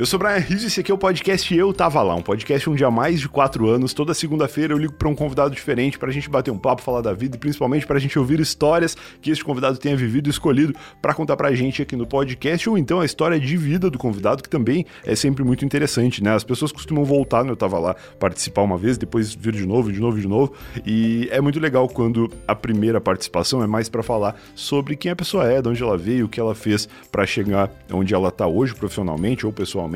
Eu sou o Brian Rizzo e esse aqui é o podcast Eu Tava Lá, um podcast onde há mais de quatro anos, toda segunda-feira eu ligo para um convidado diferente para a gente bater um papo, falar da vida e principalmente para a gente ouvir histórias que esse convidado tenha vivido e escolhido para contar para a gente aqui no podcast ou então a história de vida do convidado, que também é sempre muito interessante, né? As pessoas costumam voltar no Eu Tava Lá, participar uma vez, depois vir de novo, de novo, de novo e é muito legal quando a primeira participação é mais para falar sobre quem a pessoa é, de onde ela veio, o que ela fez para chegar onde ela está hoje profissionalmente ou pessoalmente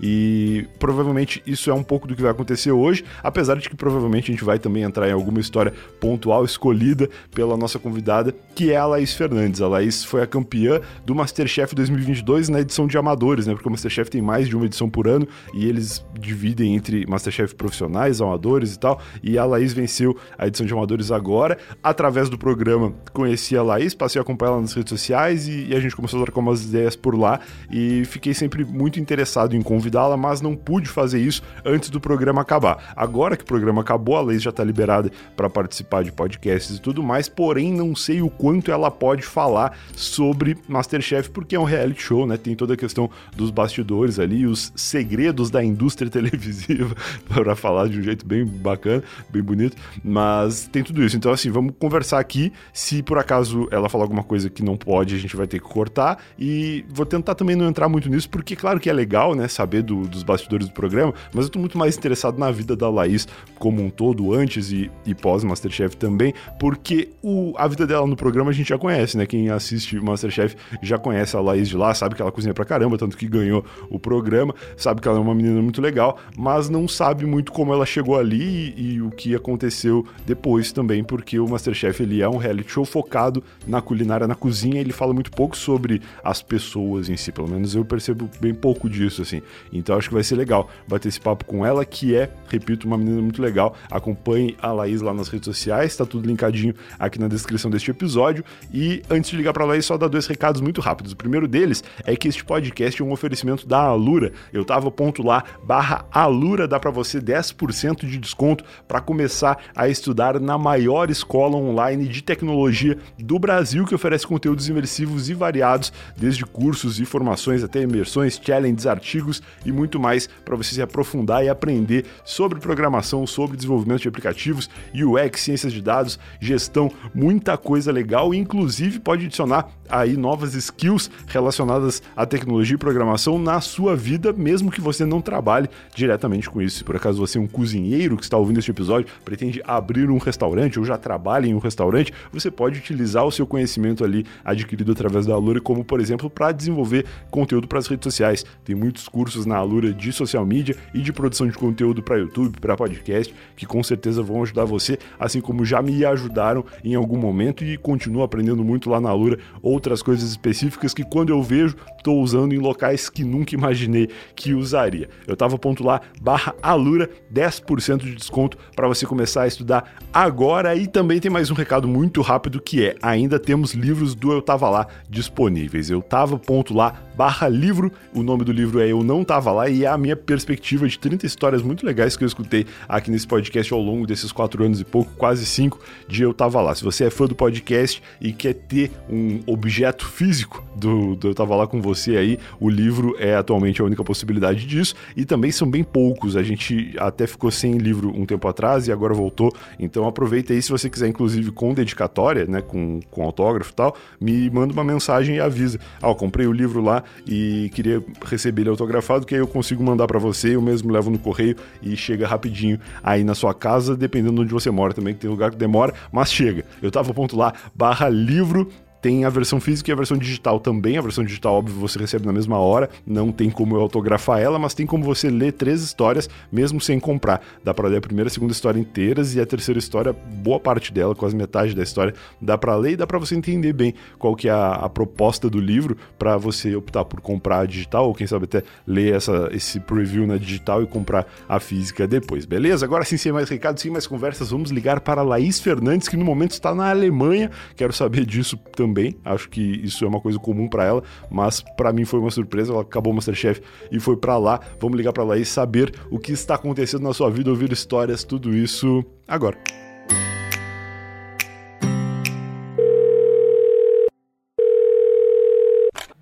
e provavelmente isso é um pouco do que vai acontecer hoje, apesar de que provavelmente a gente vai também entrar em alguma história pontual escolhida pela nossa convidada, que é a Laís Fernandes. A Laís foi a campeã do Masterchef 2022 na edição de amadores, né? Porque o Masterchef tem mais de uma edição por ano e eles dividem entre Masterchef profissionais, amadores e tal. E a Laís venceu a edição de amadores agora. Através do programa, conheci a Laís, passei a acompanhar ela nas redes sociais e, e a gente começou a trocar umas ideias por lá e fiquei sempre muito interessado interessado em convidá-la, mas não pude fazer isso antes do programa acabar. Agora que o programa acabou, a Leis já está liberada para participar de podcasts e tudo mais, porém não sei o quanto ela pode falar sobre Masterchef, porque é um reality show, né? Tem toda a questão dos bastidores ali, os segredos da indústria televisiva, para falar de um jeito bem bacana, bem bonito, mas tem tudo isso. Então, assim, vamos conversar aqui. Se por acaso ela falar alguma coisa que não pode, a gente vai ter que cortar. E vou tentar também não entrar muito nisso, porque, claro que é legal legal, né, saber do, dos bastidores do programa, mas eu tô muito mais interessado na vida da Laís como um todo, antes e, e pós Masterchef também, porque o, a vida dela no programa a gente já conhece, né? Quem assiste Masterchef já conhece a Laís de lá, sabe que ela cozinha pra caramba, tanto que ganhou o programa, sabe que ela é uma menina muito legal, mas não sabe muito como ela chegou ali e, e o que aconteceu depois também, porque o Masterchef ele é um reality show focado na culinária, na cozinha, ele fala muito pouco sobre as pessoas em si, pelo menos eu percebo bem pouco disso disso, assim. Então acho que vai ser legal bater esse papo com ela, que é, repito, uma menina muito legal. Acompanhe a Laís lá nas redes sociais, tá tudo linkadinho aqui na descrição deste episódio. E antes de ligar pra Laís, só dar dois recados muito rápidos. O primeiro deles é que este podcast é um oferecimento da Alura. Eu tava ponto lá, barra Alura, dá para você 10% de desconto para começar a estudar na maior escola online de tecnologia do Brasil, que oferece conteúdos imersivos e variados, desde cursos e formações até imersões, challenges, artigos e muito mais para você se aprofundar e aprender sobre programação, sobre desenvolvimento de aplicativos, UX, ciências de dados, gestão, muita coisa legal e inclusive pode adicionar aí novas skills relacionadas à tecnologia e programação na sua vida, mesmo que você não trabalhe diretamente com isso. Se por acaso você é um cozinheiro que está ouvindo este episódio, pretende abrir um restaurante ou já trabalha em um restaurante, você pode utilizar o seu conhecimento ali adquirido através da Alura, como por exemplo, para desenvolver conteúdo para as redes sociais. Tem muitos cursos na Alura de social media e de produção de conteúdo para YouTube, para podcast, que com certeza vão ajudar você, assim como já me ajudaram em algum momento e continuo aprendendo muito lá na Alura outras coisas específicas que quando eu vejo, estou usando em locais que nunca imaginei que usaria. Eu tava ponto lá, barra Alura, 10% de desconto para você começar a estudar agora e também tem mais um recado muito rápido que é, ainda temos livros do Eu Tava Lá disponíveis. Eu tava ponto lá, barra livro, o nome do livro é Eu Não Tava Lá e é a minha perspectiva de 30 histórias muito legais que eu escutei aqui nesse podcast ao longo desses quatro anos e pouco, quase cinco, de Eu Tava Lá. Se você é fã do podcast e quer ter um objeto físico do, do Eu Tava Lá com você aí, o livro é atualmente a única possibilidade disso e também são bem poucos. A gente até ficou sem livro um tempo atrás e agora voltou, então aproveita aí se você quiser, inclusive com dedicatória, né, com, com autógrafo e tal, me manda uma mensagem e avisa. Ah, comprei o livro lá e queria receber ele autografado, que aí eu consigo mandar para você, eu mesmo levo no correio e chega rapidinho aí na sua casa, dependendo de onde você mora também, que tem lugar que demora, mas chega. Eu tava ponto lá, barra livro tem a versão física e a versão digital também. A versão digital, óbvio, você recebe na mesma hora. Não tem como eu autografar ela, mas tem como você ler três histórias, mesmo sem comprar. Dá pra ler a primeira e a segunda história inteiras e a terceira história, boa parte dela, quase metade da história, dá pra ler e dá pra você entender bem qual que é a, a proposta do livro para você optar por comprar a digital ou quem sabe até ler essa, esse preview na digital e comprar a física depois, beleza? Agora sim, sem mais recados, sem mais conversas, vamos ligar para Laís Fernandes, que no momento está na Alemanha. Quero saber disso também também. Acho que isso é uma coisa comum para ela, mas para mim foi uma surpresa. Ela acabou o Masterchef e foi para lá. Vamos ligar para lá e saber o que está acontecendo na sua vida, ouvir histórias, tudo isso agora.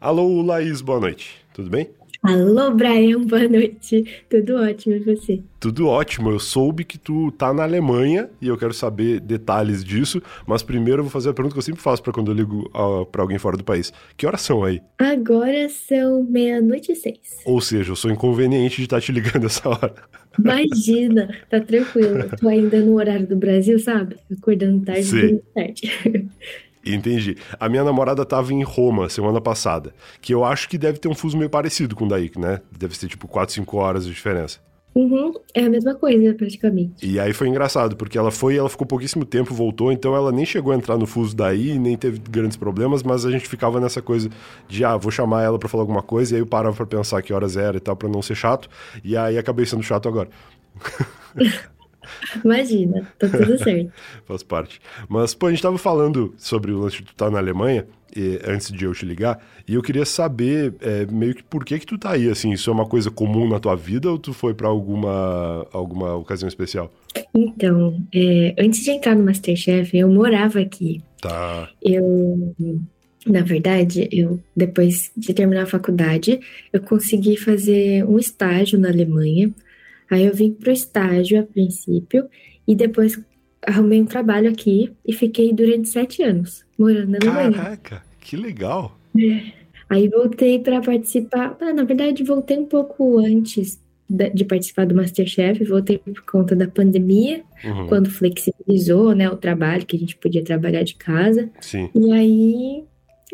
Alô, Laís, boa noite. Tudo bem? Alô, Brian, boa noite. Tudo ótimo e você? Tudo ótimo. Eu soube que tu tá na Alemanha e eu quero saber detalhes disso, mas primeiro eu vou fazer a pergunta que eu sempre faço para quando eu ligo uh, para alguém fora do país. Que horas são aí? Agora são meia-noite e seis. Ou seja, eu sou inconveniente de estar tá te ligando essa hora. Imagina, tá tranquilo. Tô ainda no horário do Brasil, sabe? Acordando tarde, dormindo tarde. Entendi. A minha namorada tava em Roma semana passada, que eu acho que deve ter um fuso meio parecido com o daí, né? Deve ser tipo 4, 5 horas de diferença. Uhum, é a mesma coisa, praticamente. E aí foi engraçado, porque ela foi, ela ficou pouquíssimo tempo, voltou, então ela nem chegou a entrar no fuso daí, nem teve grandes problemas, mas a gente ficava nessa coisa de, ah, vou chamar ela para falar alguma coisa, e aí eu parava pra pensar que horas era e tal, para não ser chato, e aí acabei sendo chato agora. Imagina, tá tudo certo. Faz parte. Mas, pô, a gente tava falando sobre o lance de tu estar tá na Alemanha, e, antes de eu te ligar, e eu queria saber é, meio que por que que tu tá aí, assim, isso é uma coisa comum na tua vida ou tu foi para alguma, alguma ocasião especial? Então, é, antes de entrar no Masterchef, eu morava aqui. Tá. Eu na verdade, eu depois de terminar a faculdade, eu consegui fazer um estágio na Alemanha Aí eu vim pro estágio a princípio e depois arrumei um trabalho aqui e fiquei durante sete anos morando na Alemanha. Caraca, que legal! É. Aí voltei para participar. Ah, na verdade, voltei um pouco antes de participar do Masterchef, voltei por conta da pandemia, uhum. quando flexibilizou né, o trabalho, que a gente podia trabalhar de casa. Sim. E aí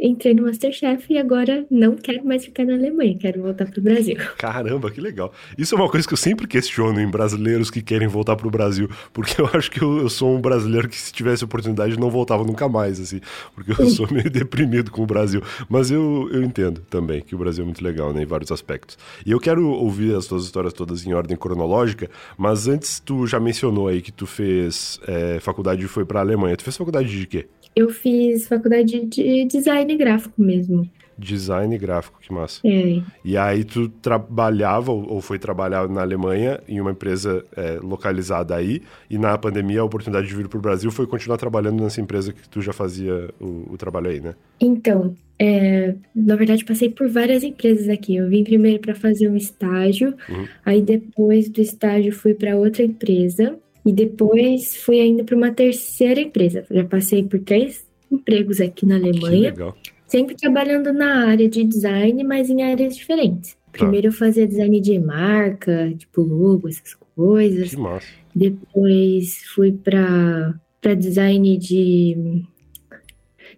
entrei no Masterchef e agora não quero mais ficar na Alemanha, quero voltar pro Brasil. Caramba, que legal. Isso é uma coisa que eu sempre questiono em brasileiros que querem voltar pro Brasil, porque eu acho que eu, eu sou um brasileiro que se tivesse oportunidade não voltava nunca mais, assim, porque eu sou meio deprimido com o Brasil. Mas eu, eu entendo também que o Brasil é muito legal, né, em vários aspectos. E eu quero ouvir as tuas histórias todas em ordem cronológica, mas antes tu já mencionou aí que tu fez é, faculdade e foi pra Alemanha. Tu fez faculdade de quê? Eu fiz faculdade de design gráfico mesmo. Design gráfico, que massa. É. E aí tu trabalhava ou foi trabalhar na Alemanha em uma empresa é, localizada aí e na pandemia a oportunidade de vir para o Brasil foi continuar trabalhando nessa empresa que tu já fazia o, o trabalho aí, né? Então, é, na verdade passei por várias empresas aqui. Eu vim primeiro para fazer um estágio, uhum. aí depois do estágio fui para outra empresa e depois fui ainda para uma terceira empresa. Já passei por três empregos aqui na Alemanha. Sempre trabalhando na área de design, mas em áreas diferentes. Tá. Primeiro eu fazia design de marca, tipo logo, essas coisas. Que massa. Depois fui para para design de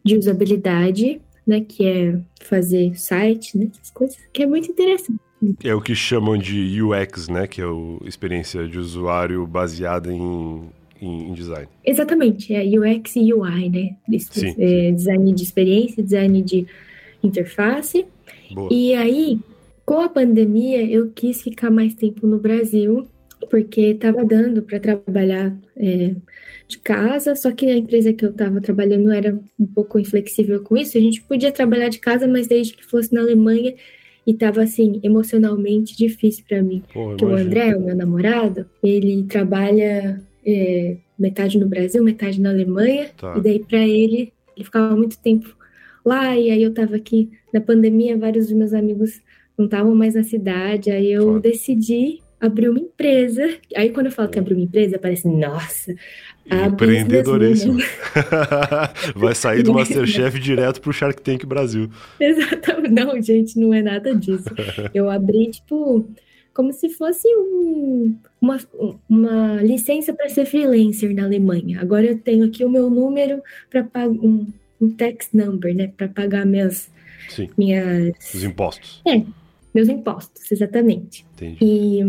de usabilidade, né, que é fazer site, né, essas coisas, que é muito interessante. É o que chamam de UX, né? Que é a experiência de usuário baseada em, em, em, design. Exatamente, é UX e UI, né? Sim, é, design de experiência, design de interface. Boa. E aí, com a pandemia, eu quis ficar mais tempo no Brasil, porque estava dando para trabalhar é, de casa, só que a empresa que eu estava trabalhando era um pouco inflexível com isso. A gente podia trabalhar de casa, mas desde que fosse na Alemanha e tava assim emocionalmente difícil para mim. Pô, que o André, o meu namorado, ele trabalha é, metade no Brasil, metade na Alemanha, tá. e daí para ele ele ficava muito tempo lá. E aí eu tava aqui na pandemia, vários dos meus amigos não estavam mais na cidade, aí eu decidi abrir uma empresa. Aí quando eu falo que abrir uma empresa, parece, nossa, Empreendedoríssimo. Vai sair do Masterchef direto pro Shark Tank Brasil. Exatamente. Não, gente, não é nada disso. Eu abri, tipo, como se fosse um, uma, uma licença para ser freelancer na Alemanha. Agora eu tenho aqui o meu número para pagar um, um tax number, né? Para pagar minhas. Sim. Minhas. Os impostos. É, meus impostos, exatamente. Entendi. E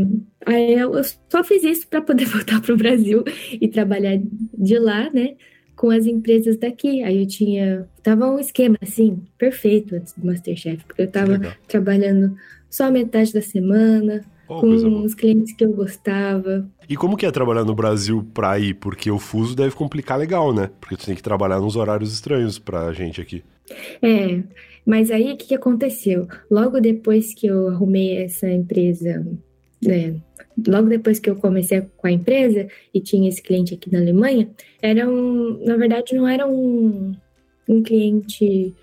aí eu só fiz isso para poder voltar para o Brasil e trabalhar de lá, né? Com as empresas daqui. Aí eu tinha. Tava um esquema assim, perfeito antes do Masterchef, porque eu tava trabalhando só metade da semana, oh, com os clientes que eu gostava. E como que é trabalhar no Brasil pra ir? Porque o fuso deve complicar legal, né? Porque tu tem que trabalhar nos horários estranhos pra gente aqui. É, mas aí o que, que aconteceu? Logo depois que eu arrumei essa empresa, né, logo depois que eu comecei com a empresa e tinha esse cliente aqui na Alemanha, era um, na verdade não era um, um cliente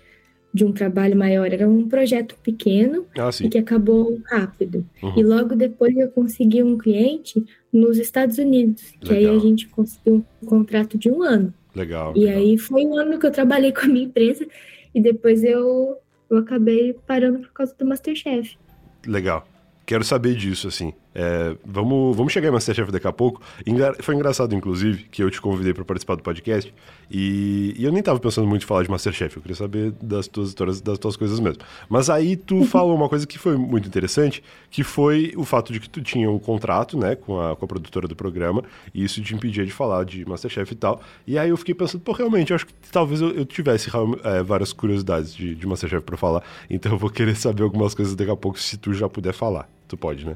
de um trabalho maior, era um projeto pequeno Ah, e que acabou rápido. Uhum. E logo depois eu consegui um cliente nos Estados Unidos, que aí Legal. a gente conseguiu um contrato de um ano. Legal. E legal. aí foi um ano que eu trabalhei com a minha empresa e depois eu, eu acabei parando por causa do Masterchef. Legal. Quero saber disso, assim. É, vamos, vamos chegar em Masterchef daqui a pouco. Engra- Foi engraçado, inclusive, que eu te convidei para participar do podcast e, e eu nem tava pensando muito em falar de Masterchef. Eu queria saber das tuas histórias, das tuas coisas mesmo. Mas aí tu falou uma coisa que foi muito interessante, que foi o fato de que tu tinha um contrato, né, com a, com a produtora do programa e isso te impedia de falar de Masterchef e tal. E aí eu fiquei pensando, pô, realmente, eu acho que talvez eu, eu tivesse é, várias curiosidades de, de Masterchef para falar. Então eu vou querer saber algumas coisas daqui a pouco, se tu já puder falar. Tu pode, né?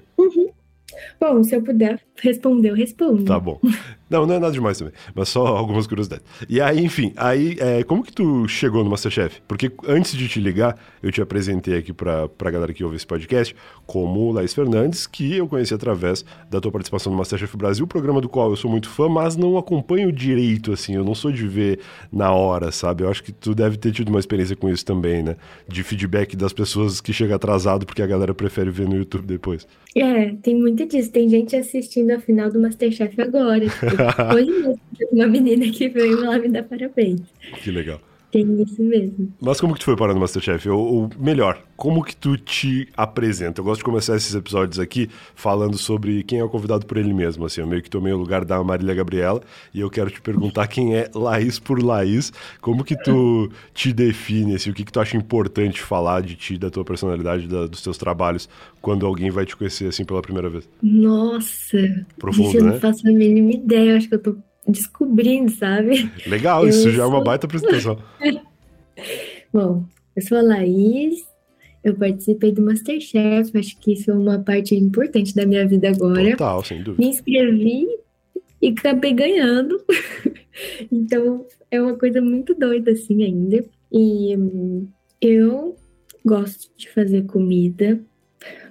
Bom, se eu puder responder, eu respondo. Tá bom. Não, não é nada demais também, mas só algumas curiosidades. E aí, enfim, aí, é, como que tu chegou no Masterchef? Porque antes de te ligar, eu te apresentei aqui pra, pra galera que ouve esse podcast como Laís Fernandes, que eu conheci através da tua participação no Masterchef Brasil, programa do qual eu sou muito fã, mas não acompanho direito, assim, eu não sou de ver na hora, sabe? Eu acho que tu deve ter tido uma experiência com isso também, né? De feedback das pessoas que chega atrasado, porque a galera prefere ver no YouTube depois. É, tem muito disso. Tem gente assistindo a final do Masterchef agora. Tipo, teve uma menina que veio lá me dar parabéns. Que legal. Tem isso mesmo. Mas como que tu foi parar no Masterchef? Ou, ou melhor, como que tu te apresenta? Eu gosto de começar esses episódios aqui falando sobre quem é o convidado por ele mesmo, assim. Eu meio que tomei o lugar da Marília Gabriela e eu quero te perguntar quem é Laís por Laís. Como que tu te define, assim, o que que tu acha importante falar de ti, da tua personalidade, da- dos teus trabalhos, quando alguém vai te conhecer, assim, pela primeira vez? Nossa, Profundo, isso eu né? não faço a mínima ideia. Eu acho que eu tô descobrindo, sabe? Legal, Eu isso já é uma sou- baita apresentação. Bom, eu sou a Laís, eu participei do Masterchef, acho que isso é uma parte importante da minha vida agora. Total, sem dúvida. Me inscrevi e acabei ganhando. Então é uma coisa muito doida assim ainda. E hum, eu gosto de fazer comida,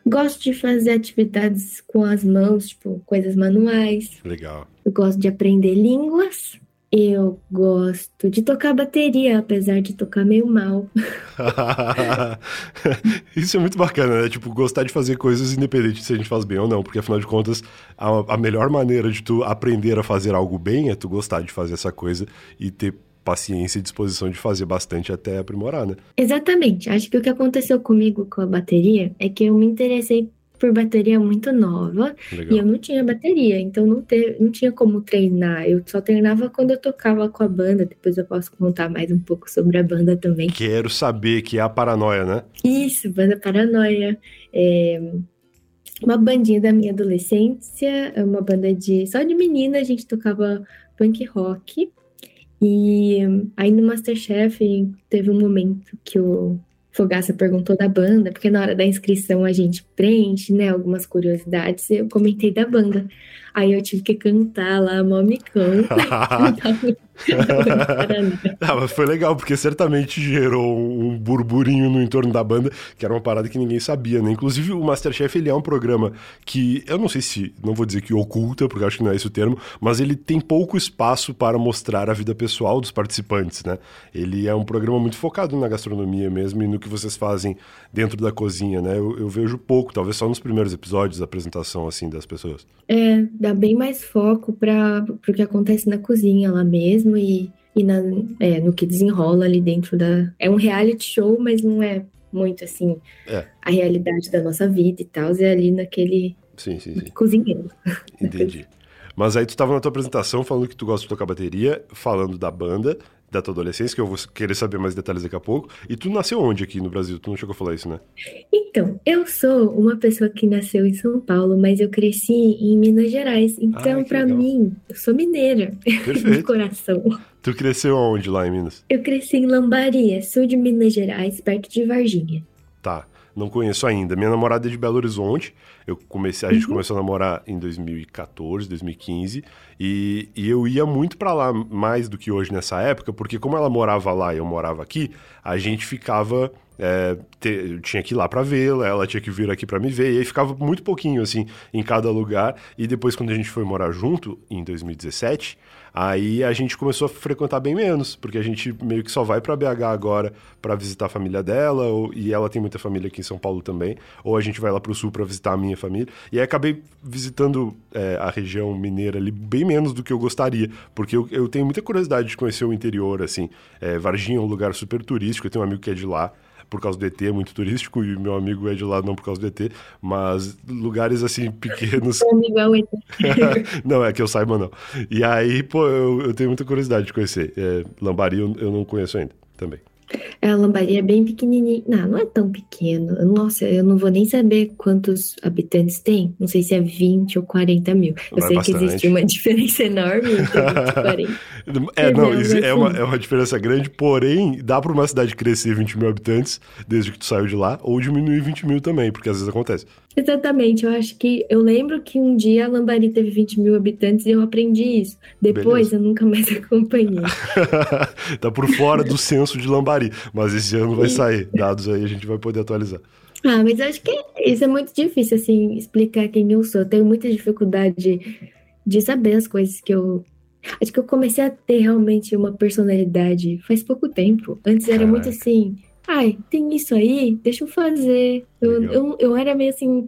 gosto de fazer atividades com as mãos, tipo coisas manuais. Legal. Eu gosto de aprender línguas. Eu gosto de tocar bateria, apesar de tocar meio mal. Isso é muito bacana, né? Tipo, gostar de fazer coisas independente se a gente faz bem ou não, porque afinal de contas, a, a melhor maneira de tu aprender a fazer algo bem é tu gostar de fazer essa coisa e ter paciência e disposição de fazer bastante até aprimorar, né? Exatamente. Acho que o que aconteceu comigo com a bateria é que eu me interessei por bateria muito nova e Legal. eu não tinha bateria, então não, te, não tinha como treinar. Eu só treinava quando eu tocava com a banda. Depois eu posso contar mais um pouco sobre a banda também. Quero saber que é a paranoia, né? Isso, Banda Paranoia. É uma bandinha da minha adolescência, é uma banda de só de menina, a gente tocava punk rock. E aí no Masterchef teve um momento que o Fogaça perguntou da banda, porque na hora da inscrição a gente preenche, né, algumas curiosidades, eu comentei da banda. Aí eu tive que cantar lá, mó micão. ah, mas foi legal, porque certamente gerou um burburinho no entorno da banda, que era uma parada que ninguém sabia, né? Inclusive, o Masterchef, ele é um programa que, eu não sei se, não vou dizer que oculta, porque acho que não é esse o termo, mas ele tem pouco espaço para mostrar a vida pessoal dos participantes, né? Ele é um programa muito focado na gastronomia mesmo e no que vocês fazem dentro da cozinha, né? Eu, eu vejo pouco, talvez só nos primeiros episódios da apresentação, assim, das pessoas. É, dá bem mais foco para o que acontece na cozinha lá mesmo e, e na, é, no que desenrola ali dentro da. É um reality show, mas não é muito assim É. a realidade da nossa vida e tal, é ali naquele Sim, sim, sim. cozinheiro. Entendi. Mas aí tu tava na tua apresentação falando que tu gosta de tocar bateria, falando da banda, da tua adolescência, que eu vou querer saber mais detalhes daqui a pouco. E tu nasceu onde aqui no Brasil? Tu não chegou a falar isso, né? Então, eu sou uma pessoa que nasceu em São Paulo, mas eu cresci em Minas Gerais. Então, Ah, para mim, eu sou mineira de coração. tu cresceu aonde lá em Minas? Eu cresci em Lambaria, sul de Minas Gerais, perto de Varginha. Tá. Não conheço ainda. Minha namorada é de Belo Horizonte. Eu comecei, a gente começou a namorar em 2014, 2015, e, e eu ia muito pra lá mais do que hoje nessa época, porque como ela morava lá e eu morava aqui, a gente ficava é, te, eu tinha que ir lá para vê-la, ela tinha que vir aqui para me ver, e aí ficava muito pouquinho, assim, em cada lugar. E depois, quando a gente foi morar junto, em 2017, Aí a gente começou a frequentar bem menos, porque a gente meio que só vai para BH agora para visitar a família dela, ou, e ela tem muita família aqui em São Paulo também, ou a gente vai lá para o sul para visitar a minha família. E aí acabei visitando é, a região mineira ali bem menos do que eu gostaria, porque eu, eu tenho muita curiosidade de conhecer o interior, assim. É, Varginha é um lugar super turístico, eu tenho um amigo que é de lá por causa do ET, é muito turístico, e meu amigo é de lá não por causa do ET, mas lugares assim pequenos. Meu amigo é o ET. não, é que eu saiba não. E aí, pô, eu, eu tenho muita curiosidade de conhecer. É, Lambari eu, eu não conheço ainda também. É, a Lambari é bem pequenininha. Não, não é tão pequeno. Nossa, eu não vou nem saber quantos habitantes tem. Não sei se é 20 ou 40 mil. Eu sei bastante. que existe uma diferença enorme entre 20 e 40. é, não, isso é, uma, é uma diferença grande, porém, dá para uma cidade crescer 20 mil habitantes desde que tu saiu de lá, ou diminuir 20 mil também, porque às vezes acontece. Exatamente, eu acho que. Eu lembro que um dia a Lambari teve 20 mil habitantes e eu aprendi isso. Depois Beleza. eu nunca mais acompanhei. tá por fora do censo de Lambari, mas esse ano vai sair. Dados aí a gente vai poder atualizar. Ah, mas eu acho que isso é muito difícil, assim, explicar quem eu sou. Eu tenho muita dificuldade de saber as coisas que eu. Acho que eu comecei a ter realmente uma personalidade faz pouco tempo. Antes Caraca. era muito assim ai, tem isso aí, deixa eu fazer. Eu, eu, eu era meio assim,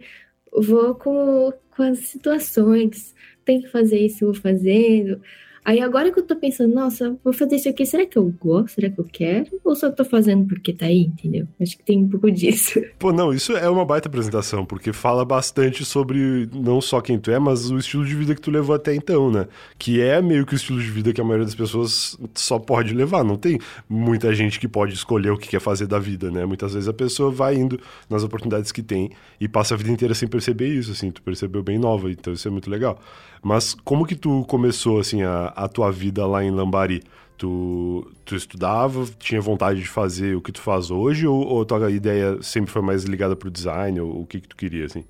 vou com, com as situações, tem que fazer isso, vou fazendo. Aí agora que eu tô pensando, nossa, vou fazer isso aqui, será que eu gosto? Será que eu quero? Ou só tô fazendo porque tá aí, entendeu? Acho que tem um pouco disso. Pô, não, isso é uma baita apresentação, porque fala bastante sobre não só quem tu é, mas o estilo de vida que tu levou até então, né? Que é meio que o estilo de vida que a maioria das pessoas só pode levar. Não tem muita gente que pode escolher o que quer fazer da vida, né? Muitas vezes a pessoa vai indo nas oportunidades que tem e passa a vida inteira sem perceber isso, assim. Tu percebeu bem nova, então isso é muito legal. Mas como que tu começou, assim, a, a tua vida lá em Lambari? Tu, tu estudava, tinha vontade de fazer o que tu faz hoje ou, ou tua ideia sempre foi mais ligada pro design ou o que que tu queria, assim?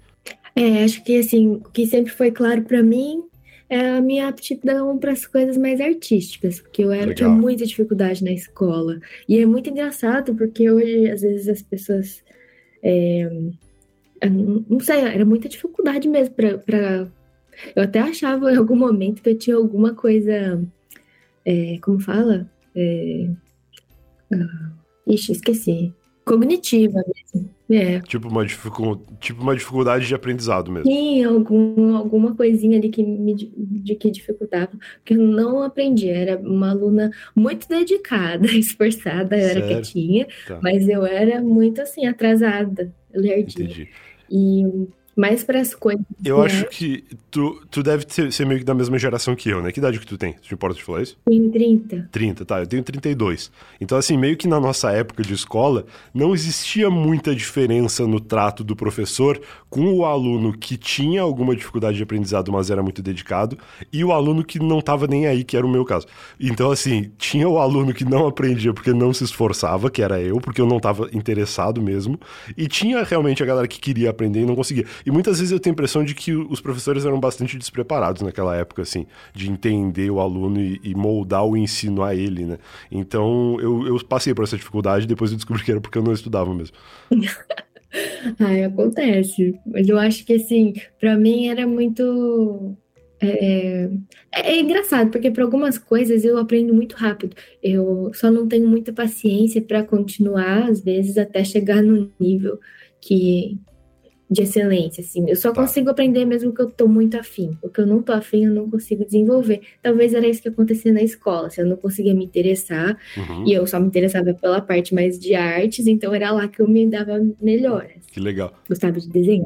É, acho que, assim, o que sempre foi claro para mim é a minha aptidão para as coisas mais artísticas, porque eu era, tinha muita dificuldade na escola. E é muito engraçado, porque hoje, às vezes, as pessoas. É, não sei, era muita dificuldade mesmo para eu até achava em algum momento que eu tinha alguma coisa. É, como fala? É, ah, ixi, esqueci. Cognitiva mesmo. É. Tipo, uma dificu... tipo uma dificuldade de aprendizado mesmo. Sim, algum, alguma coisinha ali que me de que dificultava, porque eu não aprendi. Era uma aluna muito dedicada, esforçada, eu era quietinha, tá. mas eu era muito assim, atrasada, lerdinha. Entendi. E mais para as coisas. Eu né? acho que tu, tu deve ser, ser, meio que da mesma geração que eu, né? Que idade que tu tem? Te importa de falar isso? Tenho 30. 30, tá. Eu tenho 32. Então, assim, meio que na nossa época de escola, não existia muita diferença no trato do professor com o aluno que tinha alguma dificuldade de aprendizado, mas era muito dedicado, e o aluno que não estava nem aí, que era o meu caso. Então, assim, tinha o aluno que não aprendia porque não se esforçava, que era eu, porque eu não estava interessado mesmo, e tinha realmente a galera que queria aprender e não conseguia. E muitas vezes eu tenho a impressão de que os professores eram bastante despreparados naquela época, assim, de entender o aluno e, e moldar o ensino a ele, né? Então eu, eu passei por essa dificuldade depois eu descobri que era porque eu não estudava mesmo. Ai, acontece. Mas eu acho que, assim, para mim era muito. É, é, é, engraçado, porque para algumas coisas eu aprendo muito rápido. Eu só não tenho muita paciência para continuar, às vezes, até chegar no nível que, de excelência, assim. Eu só tá. consigo aprender mesmo que eu tô muito afim. O que eu não tô afim, eu não consigo desenvolver. Talvez era isso que acontecia na escola, se eu não conseguia me interessar, uhum. e eu só me interessava pela parte mais de artes, então era lá que eu me dava melhor. Assim. Que legal. Gostava de desenhar.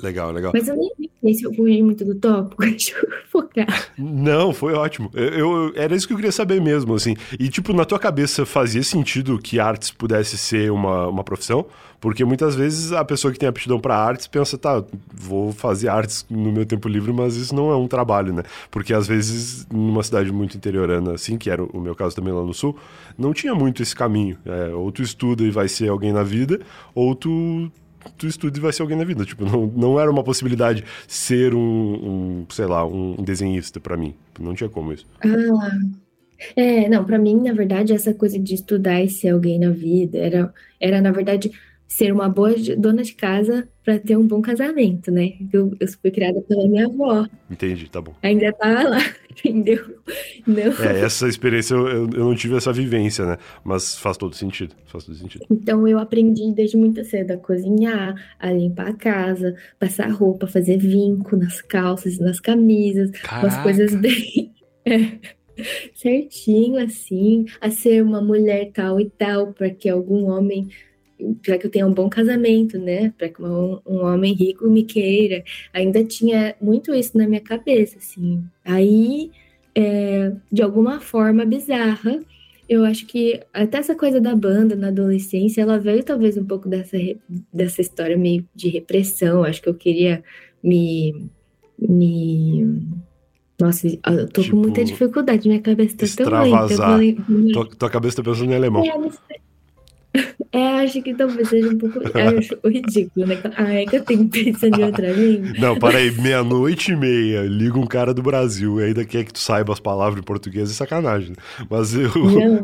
Legal, legal. Mas eu nem sei se eu fugi muito do tópico, deixa eu focar. Não, foi ótimo. Eu, eu, era isso que eu queria saber mesmo, assim. E, tipo, na tua cabeça fazia sentido que artes pudesse ser uma, uma profissão? Porque muitas vezes a pessoa que tem aptidão para artes pensa, tá, vou fazer artes no meu tempo livre, mas isso não é um trabalho, né? Porque às vezes, numa cidade muito interiorana, assim, que era o meu caso também lá no sul, não tinha muito esse caminho. É, ou tu estuda e vai ser alguém na vida, ou tu tu estuda e vai ser alguém na vida. Tipo, não, não era uma possibilidade ser um, um sei lá, um desenhista para mim. Não tinha como isso. Ah, É, não, para mim, na verdade, essa coisa de estudar e ser alguém na vida era, era na verdade, ser uma boa dona de casa para ter um bom casamento, né? Eu, eu fui criada pela minha avó. Entendi, tá bom. Ainda tava lá, entendeu? Não. É, essa experiência eu, eu, não tive essa vivência, né? Mas faz todo sentido, faz todo sentido. Então eu aprendi desde muito cedo a cozinhar, a limpar a casa, passar roupa, fazer vinco nas calças, nas camisas, Caraca. umas coisas bem... É certinho assim, a ser uma mulher tal e tal, para que algum homem para que eu tenha um bom casamento, né? Para que um, um, homem rico me queira. Ainda tinha muito isso na minha cabeça, assim. Aí, é, de alguma forma bizarra, eu acho que até essa coisa da banda na adolescência, ela veio talvez um pouco dessa, dessa história meio de repressão. Acho que eu queria me. me nossa, eu tô tipo, com muita tipo, dificuldade, minha cabeça tá tão lenta. Tua, tua cabeça tá pensando em alemão. É, é, acho que talvez seja um pouco. acho ridículo, né? Ah, é que eu tenho pensar de outra língua. Não, para aí, meia-noite e meia, liga um cara do Brasil e ainda quer que tu saiba as palavras em português, é sacanagem. Né? Mas eu. Não, não.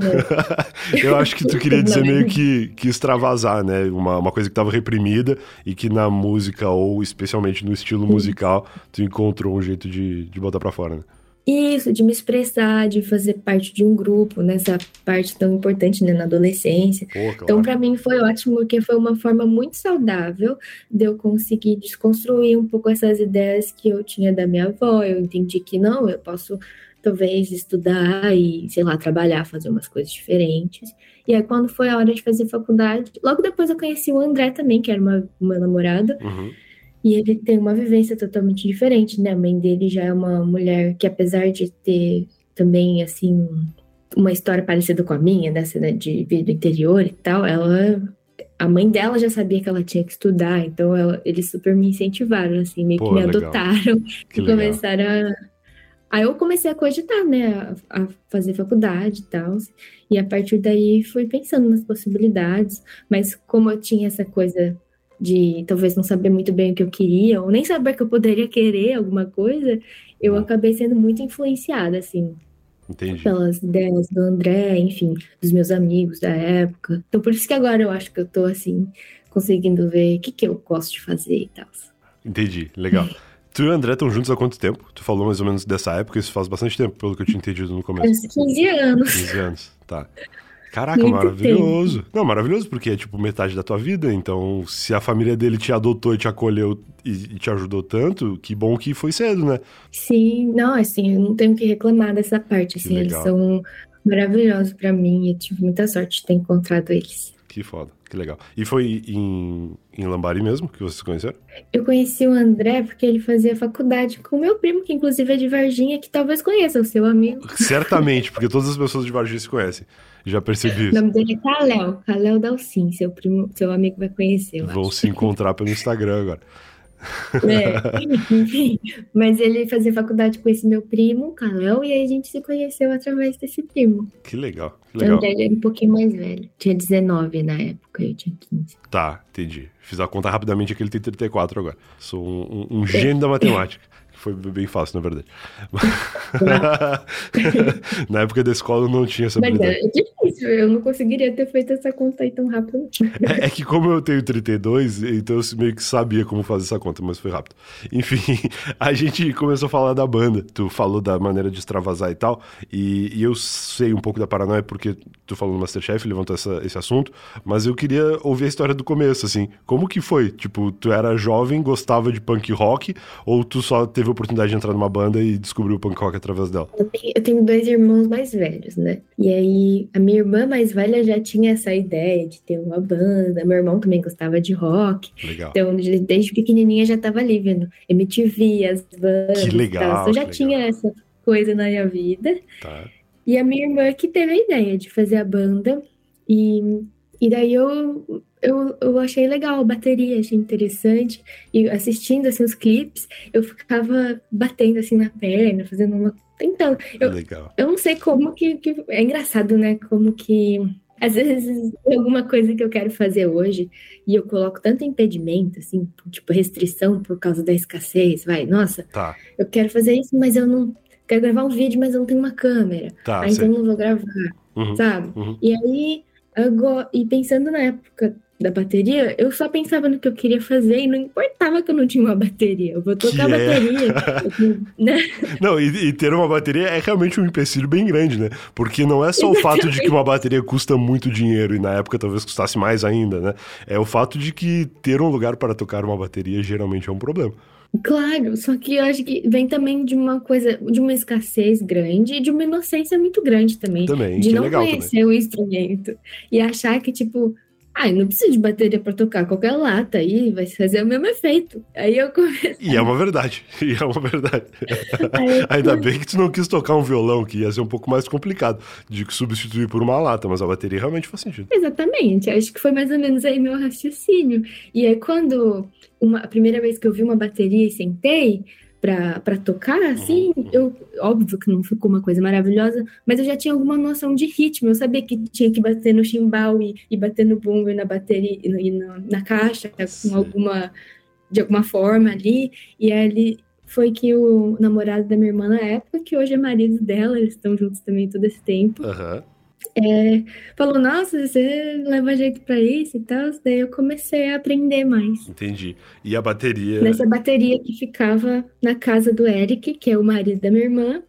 eu acho que tu queria dizer meio que, que extravasar, né? Uma, uma coisa que estava reprimida e que na música, ou especialmente no estilo musical, tu encontrou um jeito de, de botar pra fora, né? Isso, de me expressar, de fazer parte de um grupo, nessa parte tão importante né, na adolescência. Pô, claro. Então, para mim foi ótimo, porque foi uma forma muito saudável de eu conseguir desconstruir um pouco essas ideias que eu tinha da minha avó. Eu entendi que não, eu posso talvez estudar e, sei lá, trabalhar, fazer umas coisas diferentes. E aí, quando foi a hora de fazer faculdade, logo depois eu conheci o André também, que era uma, uma namorada. Uhum. E ele tem uma vivência totalmente diferente, né? A mãe dele já é uma mulher que, apesar de ter também, assim, uma história parecida com a minha, dessa, né, de vida do interior e tal, ela. A mãe dela já sabia que ela tinha que estudar, então ela, eles super me incentivaram, assim, meio Pô, que me legal. adotaram que e legal. começaram a. Aí eu comecei a cogitar, né, a, a fazer faculdade e tal. E a partir daí fui pensando nas possibilidades, mas como eu tinha essa coisa de talvez não saber muito bem o que eu queria, ou nem saber que eu poderia querer alguma coisa, eu uhum. acabei sendo muito influenciada, assim. Entendi. Pelas ideias do André, enfim, dos meus amigos da época. Então, por isso que agora eu acho que eu tô, assim, conseguindo ver o que, que eu gosto de fazer e tal. Entendi, legal. Tu e o André estão juntos há quanto tempo? Tu falou mais ou menos dessa época, isso faz bastante tempo, pelo que eu tinha entendido no começo. Faz 15 anos. 15 anos, tá. Caraca, Muito maravilhoso. Tempo. Não, maravilhoso, porque é tipo metade da tua vida. Então, se a família dele te adotou e te acolheu e, e te ajudou tanto, que bom que foi cedo, né? Sim, não, assim, eu não tenho que reclamar dessa parte. Assim, eles são maravilhosos para mim. Eu tive muita sorte de ter encontrado eles. Que foda, que legal. E foi em, em Lambari mesmo que vocês conheceram? Eu conheci o André porque ele fazia faculdade com o meu primo, que inclusive é de Varginha, que talvez conheça o seu amigo. Certamente, porque todas as pessoas de Varginha se conhecem. Já percebi isso. O nome dele é Kalel, Kalel Dalcin, seu, primo, seu amigo vai conhecer. Vão acho. se encontrar pelo Instagram agora. É, enfim, mas ele fazia faculdade com esse meu primo, Kalel, e aí a gente se conheceu através desse primo. Que legal, que legal. Então, ele era um pouquinho mais velho. Tinha 19 na época, eu tinha 15. Tá, entendi. Fiz a conta rapidamente que ele tem 34 agora. Sou um, um, um gênio da matemática. Foi bem fácil, na verdade. na época da escola não tinha essa habilidade. Mas é difícil, eu não conseguiria ter feito essa conta aí tão rápido. é, é, que como eu tenho 32, então eu meio que sabia como fazer essa conta, mas foi rápido. Enfim, a gente começou a falar da banda. Tu falou da maneira de extravasar e tal, e, e eu sei um pouco da paranoia porque tu falou no Masterchef, levantou essa, esse assunto, mas eu queria ouvir a história do começo, assim. Como que foi? Tipo, tu era jovem, gostava de punk rock, ou tu só teve teve a oportunidade de entrar numa banda e descobriu o punk rock através dela? Eu tenho, eu tenho dois irmãos mais velhos, né? E aí, a minha irmã mais velha já tinha essa ideia de ter uma banda. Meu irmão também gostava de rock. Legal. Então, desde pequenininha já tava ali vendo MTV, as bandas. Que legal. Então, eu já tinha essa coisa na minha vida. Tá. E a minha irmã que teve a ideia de fazer a banda. E, e daí eu eu, eu achei legal a bateria, achei interessante. E assistindo assim, os clipes, eu ficava batendo assim na perna, fazendo uma. Tentando. Eu, legal. eu não sei como que, que. É engraçado, né? Como que. Às vezes, alguma coisa que eu quero fazer hoje e eu coloco tanto impedimento, assim, tipo restrição por causa da escassez, vai, nossa, tá. eu quero fazer isso, mas eu não, quero gravar um vídeo, mas eu não tenho uma câmera. Tá, aí então eu não vou gravar, Uhum, sabe? uhum. E aí, agora, e pensando na época da bateria, eu só pensava no que eu queria fazer e não importava que eu não tinha uma bateria. Eu vou tocar Que é. bateria, né? Não, e, e ter uma bateria é realmente um empecilho bem grande, né? Porque não é só o fato de que uma bateria custa muito dinheiro e na época talvez custasse mais ainda, né? É o fato de que ter um lugar para tocar uma bateria geralmente é um problema. Claro, só que eu acho que vem também de uma coisa, de uma escassez grande e de uma inocência muito grande também. Também, de é não legal conhecer o instrumento e achar que, tipo, ai, não precisa de bateria pra tocar qualquer lata aí, vai fazer o mesmo efeito. Aí eu comecei. E é uma verdade, e é uma verdade. Aí Ainda bem que tu não quis tocar um violão, que ia ser um pouco mais complicado de substituir por uma lata, mas a bateria realmente faz sentido. Exatamente, acho que foi mais ou menos aí meu raciocínio. E aí, quando uma, a primeira vez que eu vi uma bateria e sentei pra tocar, assim, eu, óbvio que não ficou uma coisa maravilhosa, mas eu já tinha alguma noção de ritmo. Eu sabia que tinha que bater no chimbal e, e bater no bumbo e na bateria e, na, na caixa Sim. com alguma, de alguma forma ali. E aí foi que o namorado da minha irmã na época, que hoje é marido dela, eles estão juntos também todo esse tempo. Aham. É, falou, nossa, você leva jeito pra isso e tal. Daí eu comecei a aprender mais. Entendi. E a bateria. Nessa bateria que ficava na casa do Eric, que é o marido da minha irmã,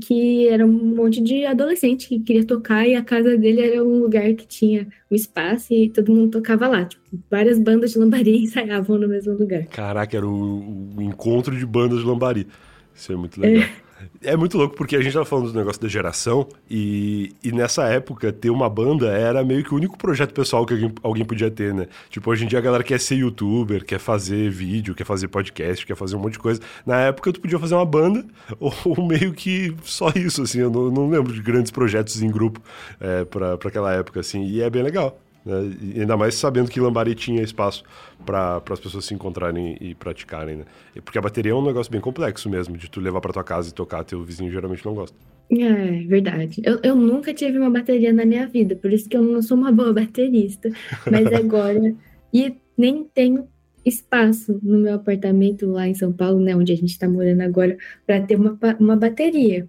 que era um monte de adolescente que queria tocar, e a casa dele era um lugar que tinha um espaço e todo mundo tocava lá. Tipo, várias bandas de lambaria ensaiavam no mesmo lugar. Caraca, era o, o encontro de bandas de lambari. Isso é muito legal. É. muito louco porque a gente tava falando do negócio da geração e, e nessa época ter uma banda era meio que o único projeto pessoal que alguém, alguém podia ter, né? Tipo, hoje em dia a galera quer ser youtuber, quer fazer vídeo, quer fazer podcast, quer fazer um monte de coisa. Na época tu podia fazer uma banda ou meio que só isso, assim. Eu não, não lembro de grandes projetos em grupo é, pra aquela época, assim. E é bem legal. Né? Ainda mais sabendo que Lambari tinha espaço para as pessoas se encontrarem e praticarem, né? Porque a bateria é um negócio bem complexo mesmo, de tu levar para tua casa e tocar, teu vizinho geralmente não gosta. É, verdade. Eu, eu nunca tive uma bateria na minha vida, por isso que eu não sou uma boa baterista. Mas agora. E nem tenho espaço no meu apartamento lá em São Paulo, né, onde a gente tá morando agora, para ter uma, uma bateria.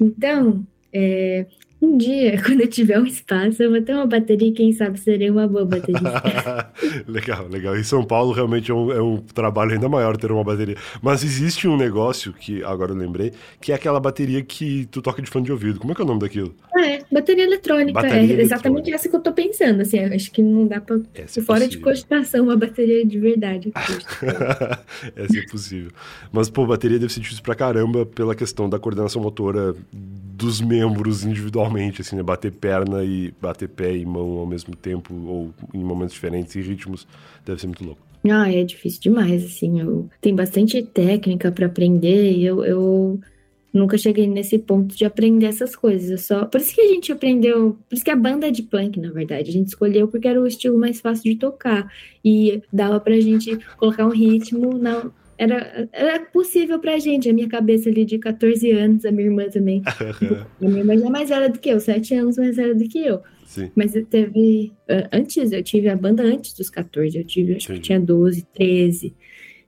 Então, é, um dia, quando eu tiver um espaço, eu vou ter uma bateria e quem sabe serei uma boa baterista. legal, legal. Em São Paulo realmente é um, é um trabalho ainda maior ter uma bateria. Mas existe um negócio que agora eu lembrei, que é aquela bateria que tu toca de fone de ouvido. Como é que é o nome daquilo? Ah, é, bateria eletrônica. Bateria é exatamente eletrônica. essa que eu tô pensando. Assim, acho que não dá pra. Essa é Fora de cogitação, uma bateria de verdade. Essa é possível. Mas, pô, bateria deve ser difícil pra caramba pela questão da coordenação motora dos membros individualmente, assim, né? Bater perna e bater pé e mão ao mesmo tempo, ou em momentos diferentes e ritmos, deve ser muito louco. Ah, é difícil demais, assim. Eu... Tem bastante técnica para aprender. Eu, eu nunca cheguei nesse ponto de aprender essas coisas. Eu só... Por isso que a gente aprendeu. Por isso que a banda é de punk, na verdade. A gente escolheu porque era o estilo mais fácil de tocar. E dava pra gente colocar um ritmo. Na... Era, era possível pra gente. A minha cabeça ali de 14 anos, a minha irmã também. A minha irmã já é mais velha do que eu, 7 anos mais velha do que eu. Sim. Mas eu teve. Antes, eu tive a banda antes dos 14. Eu tive, acho que Entendi. tinha 12, 13.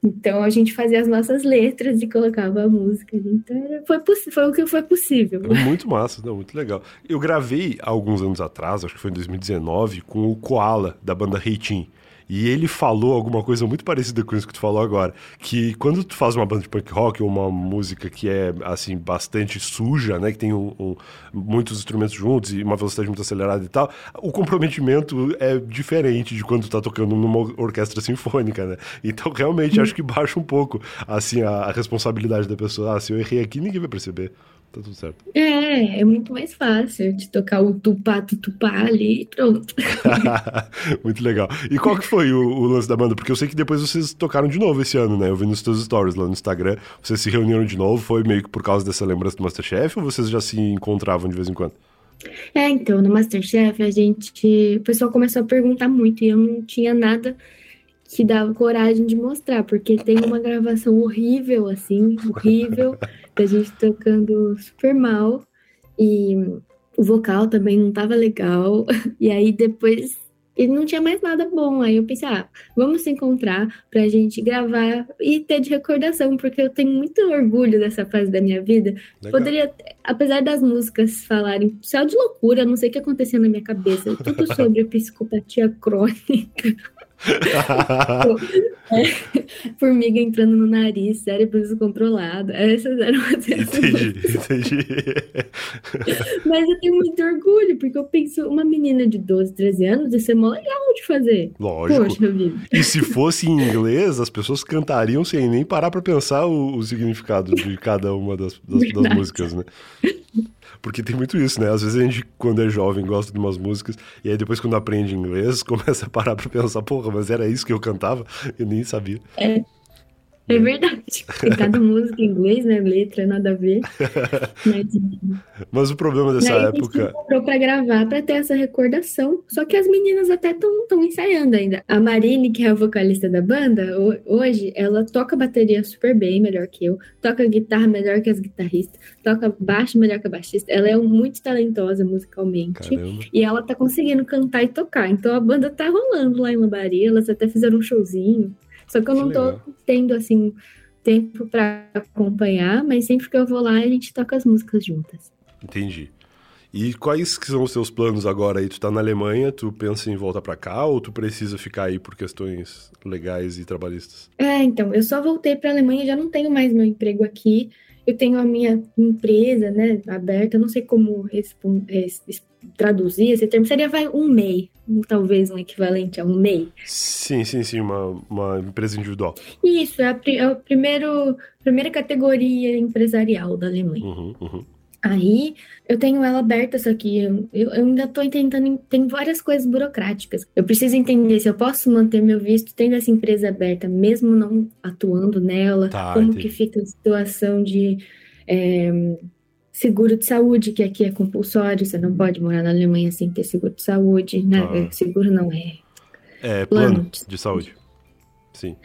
Então a gente fazia as nossas letras e colocava a música. Então era- foi, foi o que foi possível. Muito massa, não, muito legal. Eu gravei há alguns anos atrás, acho que foi em 2019, com o Koala, da banda Reitin. E ele falou alguma coisa muito parecida com isso que tu falou agora. Que quando tu faz uma banda de punk rock ou uma música que é, assim, bastante suja, né? Que tem um- um- muitos instrumentos juntos e uma velocidade muito acelerada e tal, o comprometimento é diferente de quando tu tá tocando numa orquestra sinfônica, né? Então, realmente, acho que baixa um pouco, assim, a, a responsabilidade da pessoa. Ah, se eu errei aqui, ninguém vai perceber. Tá tudo certo. É, é muito mais fácil de tocar o tupá, tutupá ali e pronto. Muito legal. E qual que foi o, o lance da banda? Porque eu sei que depois vocês tocaram de novo esse ano, né? Eu vi nos teus stories lá no Instagram. Vocês se reuniram de novo. Foi meio que por causa dessa lembrança do Masterchef ou vocês já se encontravam de vez em quando? É, então, no Masterchef a gente. O pessoal começou a perguntar muito e eu não tinha nada que dava coragem de mostrar, porque tem uma gravação horrível, assim, horrível, da gente tocando super mal e o vocal também não tava legal. E aí depois e não tinha mais nada bom. Aí eu pensei, ah, vamos se encontrar pra gente gravar e ter de recordação, porque eu tenho muito orgulho dessa fase da minha vida. Legal. Poderia, apesar das músicas falarem céu de loucura, não sei o que acontecia na minha cabeça, tudo sobre psicopatia crônica. É, formiga entrando no nariz, cérebro descontrolado. Essas eram as Entendi, entendi. Mas eu tenho muito orgulho, porque eu penso, uma menina de 12, 13 anos, isso é mó legal de fazer. Lógico. Poxa vida. E se fosse em inglês, as pessoas cantariam sem nem parar pra pensar o, o significado de cada uma das, das, das músicas, né? Porque tem muito isso, né? Às vezes a gente, quando é jovem, gosta de umas músicas, e aí depois, quando aprende inglês, começa a parar pra pensar, porra, mas era isso que eu cantava? Eu nem sabia. É. É verdade. Cada música em inglês, né? Letra, nada a ver. Mas, Mas o problema dessa Daí época. A gente comprou pra gravar, pra ter essa recordação. Só que as meninas até estão ensaiando ainda. A Marine, que é a vocalista da banda, hoje, ela toca bateria super bem, melhor que eu. Toca guitarra melhor que as guitarristas. Toca baixo melhor que a baixista. Ela é muito talentosa musicalmente. Caramba. E ela tá conseguindo cantar e tocar. Então a banda tá rolando lá em Lambari. Elas até fizeram um showzinho. Só que eu não que tô tendo, assim, tempo para acompanhar, mas sempre que eu vou lá, a gente toca as músicas juntas. Entendi. E quais que são os seus planos agora aí? Tu tá na Alemanha, tu pensa em voltar para cá ou tu precisa ficar aí por questões legais e trabalhistas? É, então, eu só voltei para Alemanha, já não tenho mais meu emprego aqui. Eu tenho a minha empresa, né, aberta, não sei como traduzir esse termo, seria vai, um MEI, talvez um equivalente a um MEI. Sim, sim, sim, uma, uma empresa individual. Isso, é a, é a primeiro, primeira categoria empresarial da Alemanha. Uhum, uhum. Aí eu tenho ela aberta, só que eu, eu ainda estou tentando. Tem várias coisas burocráticas. Eu preciso entender se eu posso manter meu visto tendo essa empresa aberta, mesmo não atuando nela. Tá, como entendi. que fica a situação de é, seguro de saúde, que aqui é compulsório, você não pode morar na Alemanha sem ter seguro de saúde. Né? Ah. Seguro não é. É plano, plano de saúde. Sim.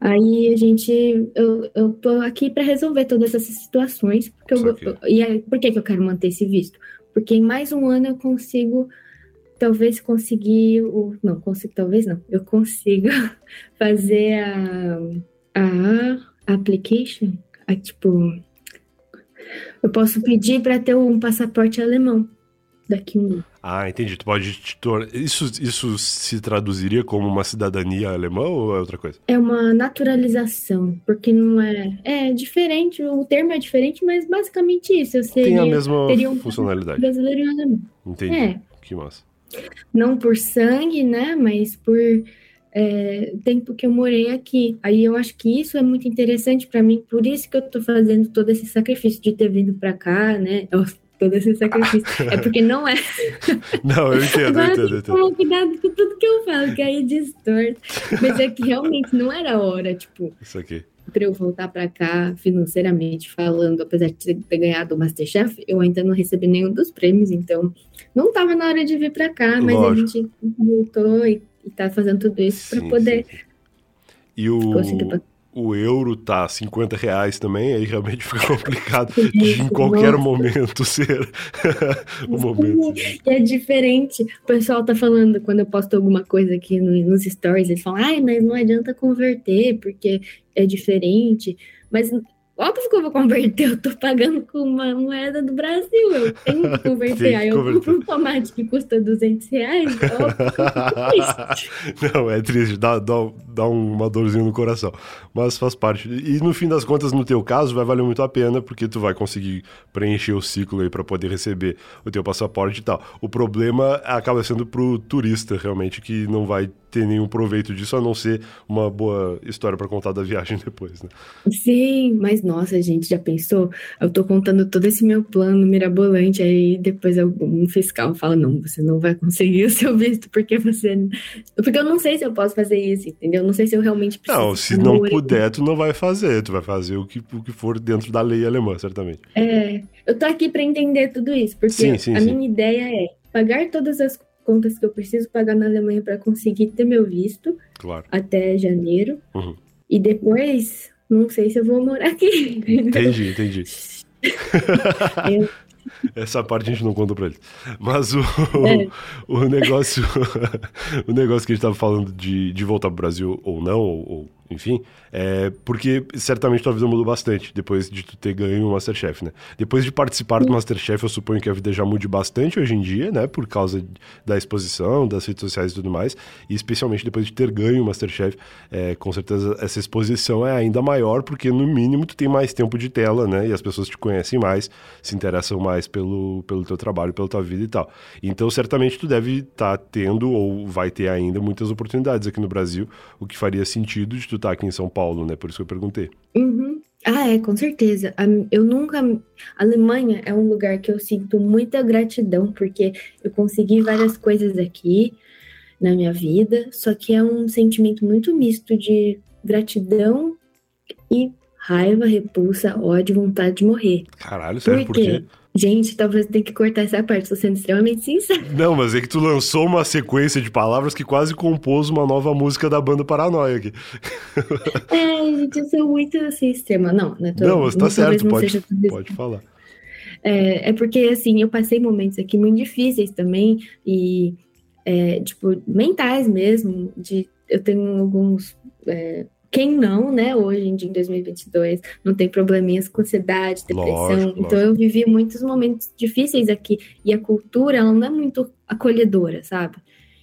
Aí a gente, eu, eu tô aqui para resolver todas essas situações, porque eu, eu, e aí, por que, que eu quero manter esse visto? Porque em mais um ano eu consigo, talvez conseguir, o, não, consigo, talvez não, eu consigo fazer a, a application, a, tipo, eu posso pedir para ter um passaporte alemão daqui um ano. Ah, entendi. Tu pode te tornar. Isso, isso se traduziria como uma cidadania alemã ou é outra coisa? É uma naturalização, porque não é. É diferente, o termo é diferente, mas basicamente isso. Eu seria, Tem a mesma teria um funcionalidade. Brasileiro e alemão. Entendi. É. Que massa. Não por sangue, né? Mas por é, tempo que eu morei aqui. Aí eu acho que isso é muito interessante para mim, por isso que eu tô fazendo todo esse sacrifício de ter vindo para cá, né? Eu todo esse sacrifício. é porque não é. Não, eu entendo, Agora eu entendo. Eu entendo. cuidado com tudo que eu falo, que aí distorce. Mas é que realmente não era a hora, tipo. Isso aqui. Pra eu voltar pra cá, financeiramente falando, apesar de ter ganhado o Masterchef, eu ainda não recebi nenhum dos prêmios, então não tava na hora de vir pra cá, mas Lógico. a gente voltou e, e tá fazendo tudo isso sim, pra poder. Sim. E o o euro tá 50 reais também, aí realmente fica complicado de em qualquer Nossa. momento ser o momento. E é diferente. O pessoal tá falando, quando eu posto alguma coisa aqui no, nos stories, eles falam, ai, mas não adianta converter, porque é diferente. Mas Óbvio que eu vou converter, eu tô pagando com uma moeda do Brasil, eu tenho que converter. Aí eu compro um tomate que custa 200 reais, é Não, é triste, dá, dá, dá uma dorzinha no coração, mas faz parte. E no fim das contas, no teu caso, vai valer muito a pena, porque tu vai conseguir preencher o ciclo aí para poder receber o teu passaporte e tal. O problema acaba sendo pro turista, realmente, que não vai ter nenhum proveito disso, a não ser uma boa história para contar da viagem depois, né? Sim, mas nossa, gente, já pensou? Eu tô contando todo esse meu plano mirabolante, aí depois um fiscal fala, não, você não vai conseguir o seu visto, porque você... Porque eu não sei se eu posso fazer isso, entendeu? Eu não sei se eu realmente preciso. Não, se não puder, tu não vai fazer, tu vai fazer o que, o que for dentro da lei alemã, certamente. É, eu tô aqui para entender tudo isso, porque sim, sim, a sim. minha ideia é pagar todas as contas que eu preciso pagar na Alemanha para conseguir ter meu visto claro. até janeiro. Uhum. E depois, não sei se eu vou morar aqui. Entendi, entendi. eu, Essa parte a gente não conta pra eles. Mas o, é. o, o, negócio. o negócio que a gente tava falando de, de voltar pro Brasil ou não, ou, ou enfim, é porque certamente tua vida mudou bastante depois de tu ter ganho o Masterchef, né? Depois de participar do Masterchef, eu suponho que a vida já mude bastante hoje em dia, né? Por causa da exposição, das redes sociais e tudo mais, e especialmente depois de ter ganho o Masterchef, é, com certeza essa exposição é ainda maior, porque no mínimo tu tem mais tempo de tela, né? E as pessoas te conhecem mais, se interessam mais pelo, pelo teu trabalho, pela tua vida e tal. Então, certamente tu deve estar tá tendo, ou vai ter ainda, muitas oportunidades aqui no Brasil, o que faria sentido de tu tá aqui em São Paulo, né? Por isso que eu perguntei. Uhum. Ah, é, com certeza. Eu nunca. A Alemanha é um lugar que eu sinto muita gratidão, porque eu consegui várias coisas aqui na minha vida, só que é um sentimento muito misto de gratidão e raiva, repulsa, ódio, vontade de morrer. Caralho, sério, por quê? Por quê? Gente, talvez tenha que cortar essa parte, tô sendo extremamente sincera. Não, mas é que tu lançou uma sequência de palavras que quase compôs uma nova música da banda Paranoia aqui. É, gente, eu sou muito assim, extrema. Não, né? Tô, não, você tá certo, pode, pode falar. É, é, porque, assim, eu passei momentos aqui muito difíceis também, e, é, tipo, mentais mesmo, de eu tenho alguns é, quem não, né, hoje em dia, em 2022, não tem probleminhas com ansiedade, depressão. Lógico, então, lógico. eu vivi muitos momentos difíceis aqui. E a cultura, ela não é muito acolhedora, sabe?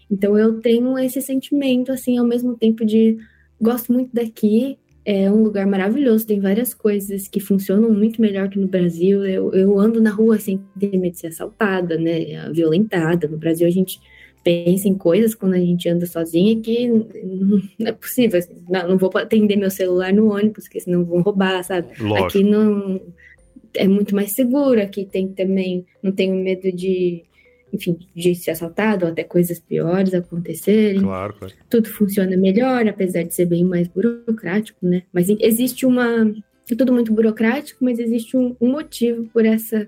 Então, eu tenho esse sentimento, assim, ao mesmo tempo de... Gosto muito daqui, é um lugar maravilhoso, tem várias coisas que funcionam muito melhor que no Brasil. Eu, eu ando na rua sem ter medo de ser assaltada, né, violentada. No Brasil, a gente pensa em coisas quando a gente anda sozinha que não é possível. Assim, não, não, vou atender meu celular no ônibus, porque senão vão roubar, sabe? Lógico. Aqui não é muito mais seguro, aqui tem também, não tenho medo de, enfim, de ser assaltado ou até coisas piores acontecerem. Claro, claro. Tudo funciona melhor, apesar de ser bem mais burocrático, né? Mas existe uma. É tudo muito burocrático, mas existe um, um motivo por essa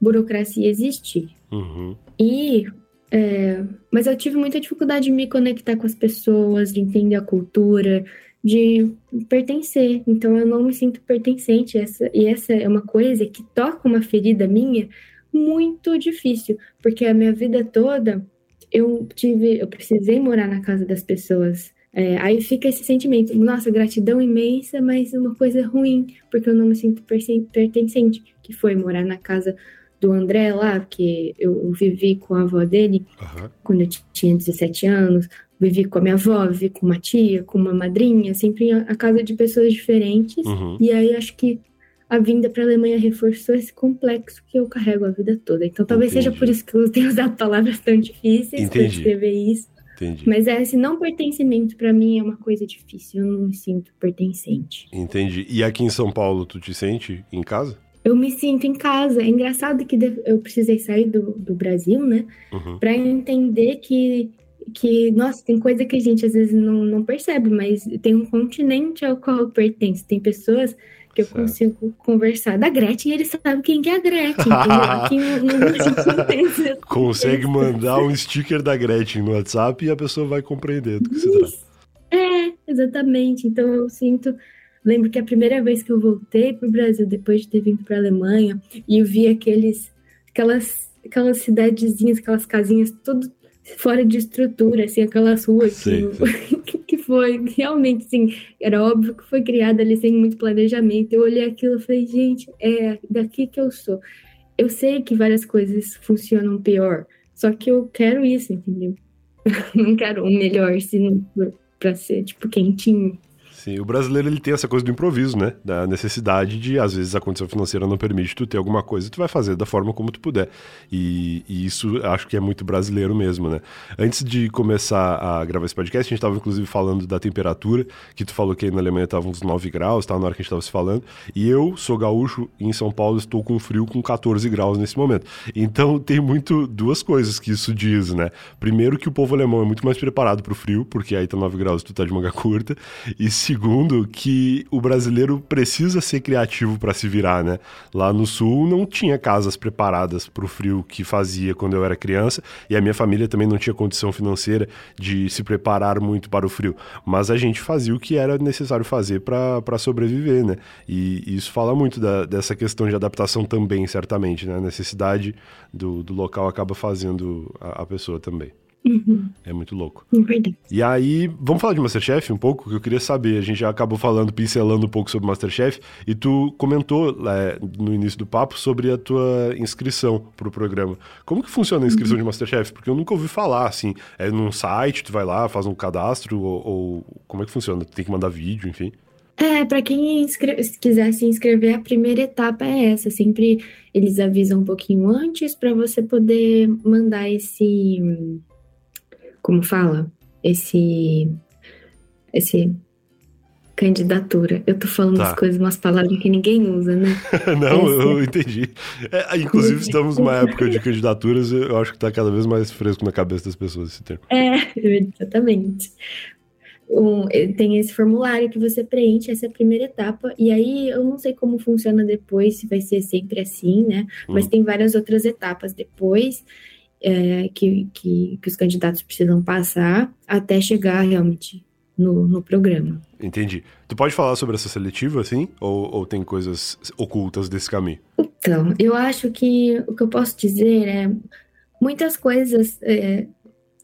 burocracia existir. Uhum. E é, mas eu tive muita dificuldade de me conectar com as pessoas, de entender a cultura, de pertencer. Então eu não me sinto pertencente. Essa, e essa é uma coisa que toca uma ferida minha muito difícil, porque a minha vida toda eu tive, eu precisei morar na casa das pessoas. É, aí fica esse sentimento, nossa, gratidão imensa, mas uma coisa ruim, porque eu não me sinto pertencente, que foi morar na casa do André lá, que eu vivi com a avó dele uhum. quando eu tinha 17 anos, vivi com a minha avó, vivi com uma tia, com uma madrinha, sempre a casa de pessoas diferentes. Uhum. E aí acho que a vinda para a Alemanha reforçou esse complexo que eu carrego a vida toda. Então talvez Entendi. seja por isso que eu tenho usado palavras tão difíceis para escrever isso. Entendi. Mas é, esse não pertencimento para mim é uma coisa difícil, eu não me sinto pertencente. Entendi. E aqui em São Paulo, tu te sente em casa? Eu me sinto em casa. É engraçado que eu precisei sair do, do Brasil, né? Uhum. Para entender que, que, nossa, tem coisa que a gente às vezes não, não percebe, mas tem um continente ao qual eu pertenço. Tem pessoas que eu certo. consigo conversar da Gretchen e eles sabem quem que é a Gretchen. Aqui gente não tem Consegue mandar um sticker da Gretchen no WhatsApp e a pessoa vai compreender do que se trata. É, exatamente. Então eu sinto Lembro que a primeira vez que eu voltei para o Brasil, depois de ter vindo para a Alemanha, e eu vi aqueles, aquelas, aquelas cidadezinhas, aquelas casinhas, tudo fora de estrutura, assim, aquelas ruas sim, que, sim. que foi realmente, assim, era óbvio que foi criada ali sem muito planejamento. Eu olhei aquilo e falei, gente, é daqui que eu sou. Eu sei que várias coisas funcionam pior, só que eu quero isso, entendeu? Não quero o melhor, se para ser, tipo, quentinho. Sim, o brasileiro ele tem essa coisa do improviso, né? Da necessidade de, às vezes, a condição financeira não permite tu ter alguma coisa, tu vai fazer da forma como tu puder. E, e isso acho que é muito brasileiro mesmo, né? Antes de começar a gravar esse podcast, a gente estava inclusive falando da temperatura, que tu falou que aí na Alemanha estava uns 9 graus, tá? Na hora que a gente estava se falando. E eu sou gaúcho e em São Paulo estou com frio com 14 graus nesse momento. Então tem muito duas coisas que isso diz, né? Primeiro que o povo alemão é muito mais preparado para o frio, porque aí tá 9 graus tu tá de manga curta. E segundo que o brasileiro precisa ser criativo para se virar, né? Lá no sul não tinha casas preparadas para o frio que fazia quando eu era criança e a minha família também não tinha condição financeira de se preparar muito para o frio. Mas a gente fazia o que era necessário fazer para sobreviver, né? E, isso fala muito da, dessa questão de adaptação também, certamente, né? A necessidade do, do local acaba fazendo a, a pessoa também. Uhum. É muito louco. É verdade. E aí, vamos falar de Masterchef um pouco, que eu queria saber. A gente já acabou falando, pincelando um pouco sobre Masterchef, e tu comentou é, no início do papo sobre a tua inscrição pro programa. Como que funciona a inscrição uhum. de Masterchef? Porque eu nunca ouvi falar, assim. É num site, tu vai lá, faz um cadastro, ou, ou como é que funciona? Tu tem que mandar vídeo, enfim. É, para quem quiser se inscrever, a primeira etapa é essa. Sempre eles avisam um pouquinho antes para você poder mandar esse como fala, esse esse candidatura. Eu tô falando tá. as coisas, umas palavras que ninguém usa, né? Não, Essa... eu entendi. É, inclusive, estamos numa época de candidaturas, eu acho que tá cada vez mais fresco na cabeça das pessoas esse termo. É, exatamente. Um, tem esse formulário que você preenche, essa é a primeira etapa, e aí eu não sei como funciona depois, se vai ser sempre assim, né? Mas hum. tem várias outras etapas depois é, que, que, que, os candidatos precisam passar até chegar realmente no, no programa. Entendi. Tu pode falar sobre essa seletiva, assim? Ou, ou tem coisas ocultas desse caminho? Então, eu acho que o que eu posso dizer é muitas coisas. É,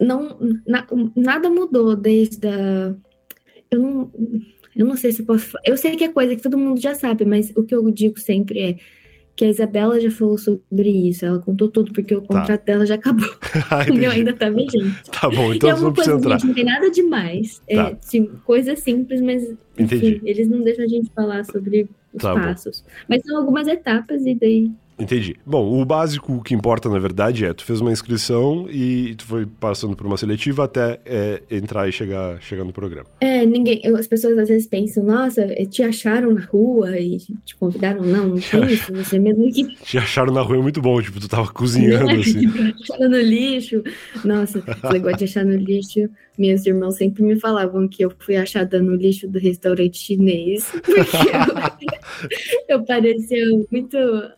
não, na, nada mudou desde a. Eu não, eu não sei se eu posso. Eu sei que é coisa que todo mundo já sabe, mas o que eu digo sempre é que a Isabela já falou sobre isso, ela contou tudo, porque o tá. contrato tá. dela já acabou. ah, o meu ainda tá vigente. Tá bom, então é uma coisa, entrar. Gente, não tem nada demais. É, tá. É sim, coisa simples, mas enfim, eles não deixam a gente falar sobre os tá passos. Bom. Mas são algumas etapas e daí Entendi. Bom, o básico que importa, na verdade, é tu fez uma inscrição e tu foi passando por uma seletiva até é, entrar e chegar, chegar no programa. É, ninguém. As pessoas às vezes pensam, nossa, é, te acharam na rua e te convidaram. Não, não tem isso. Você mesmo que. Te acharam na rua é muito bom, tipo, tu tava cozinhando, é, assim. Tipo, acharam no lixo. Nossa, esse negócio de achar no lixo. Meus irmãos sempre me falavam que eu fui achada no lixo do restaurante chinês. Porque eu, eu parecia muito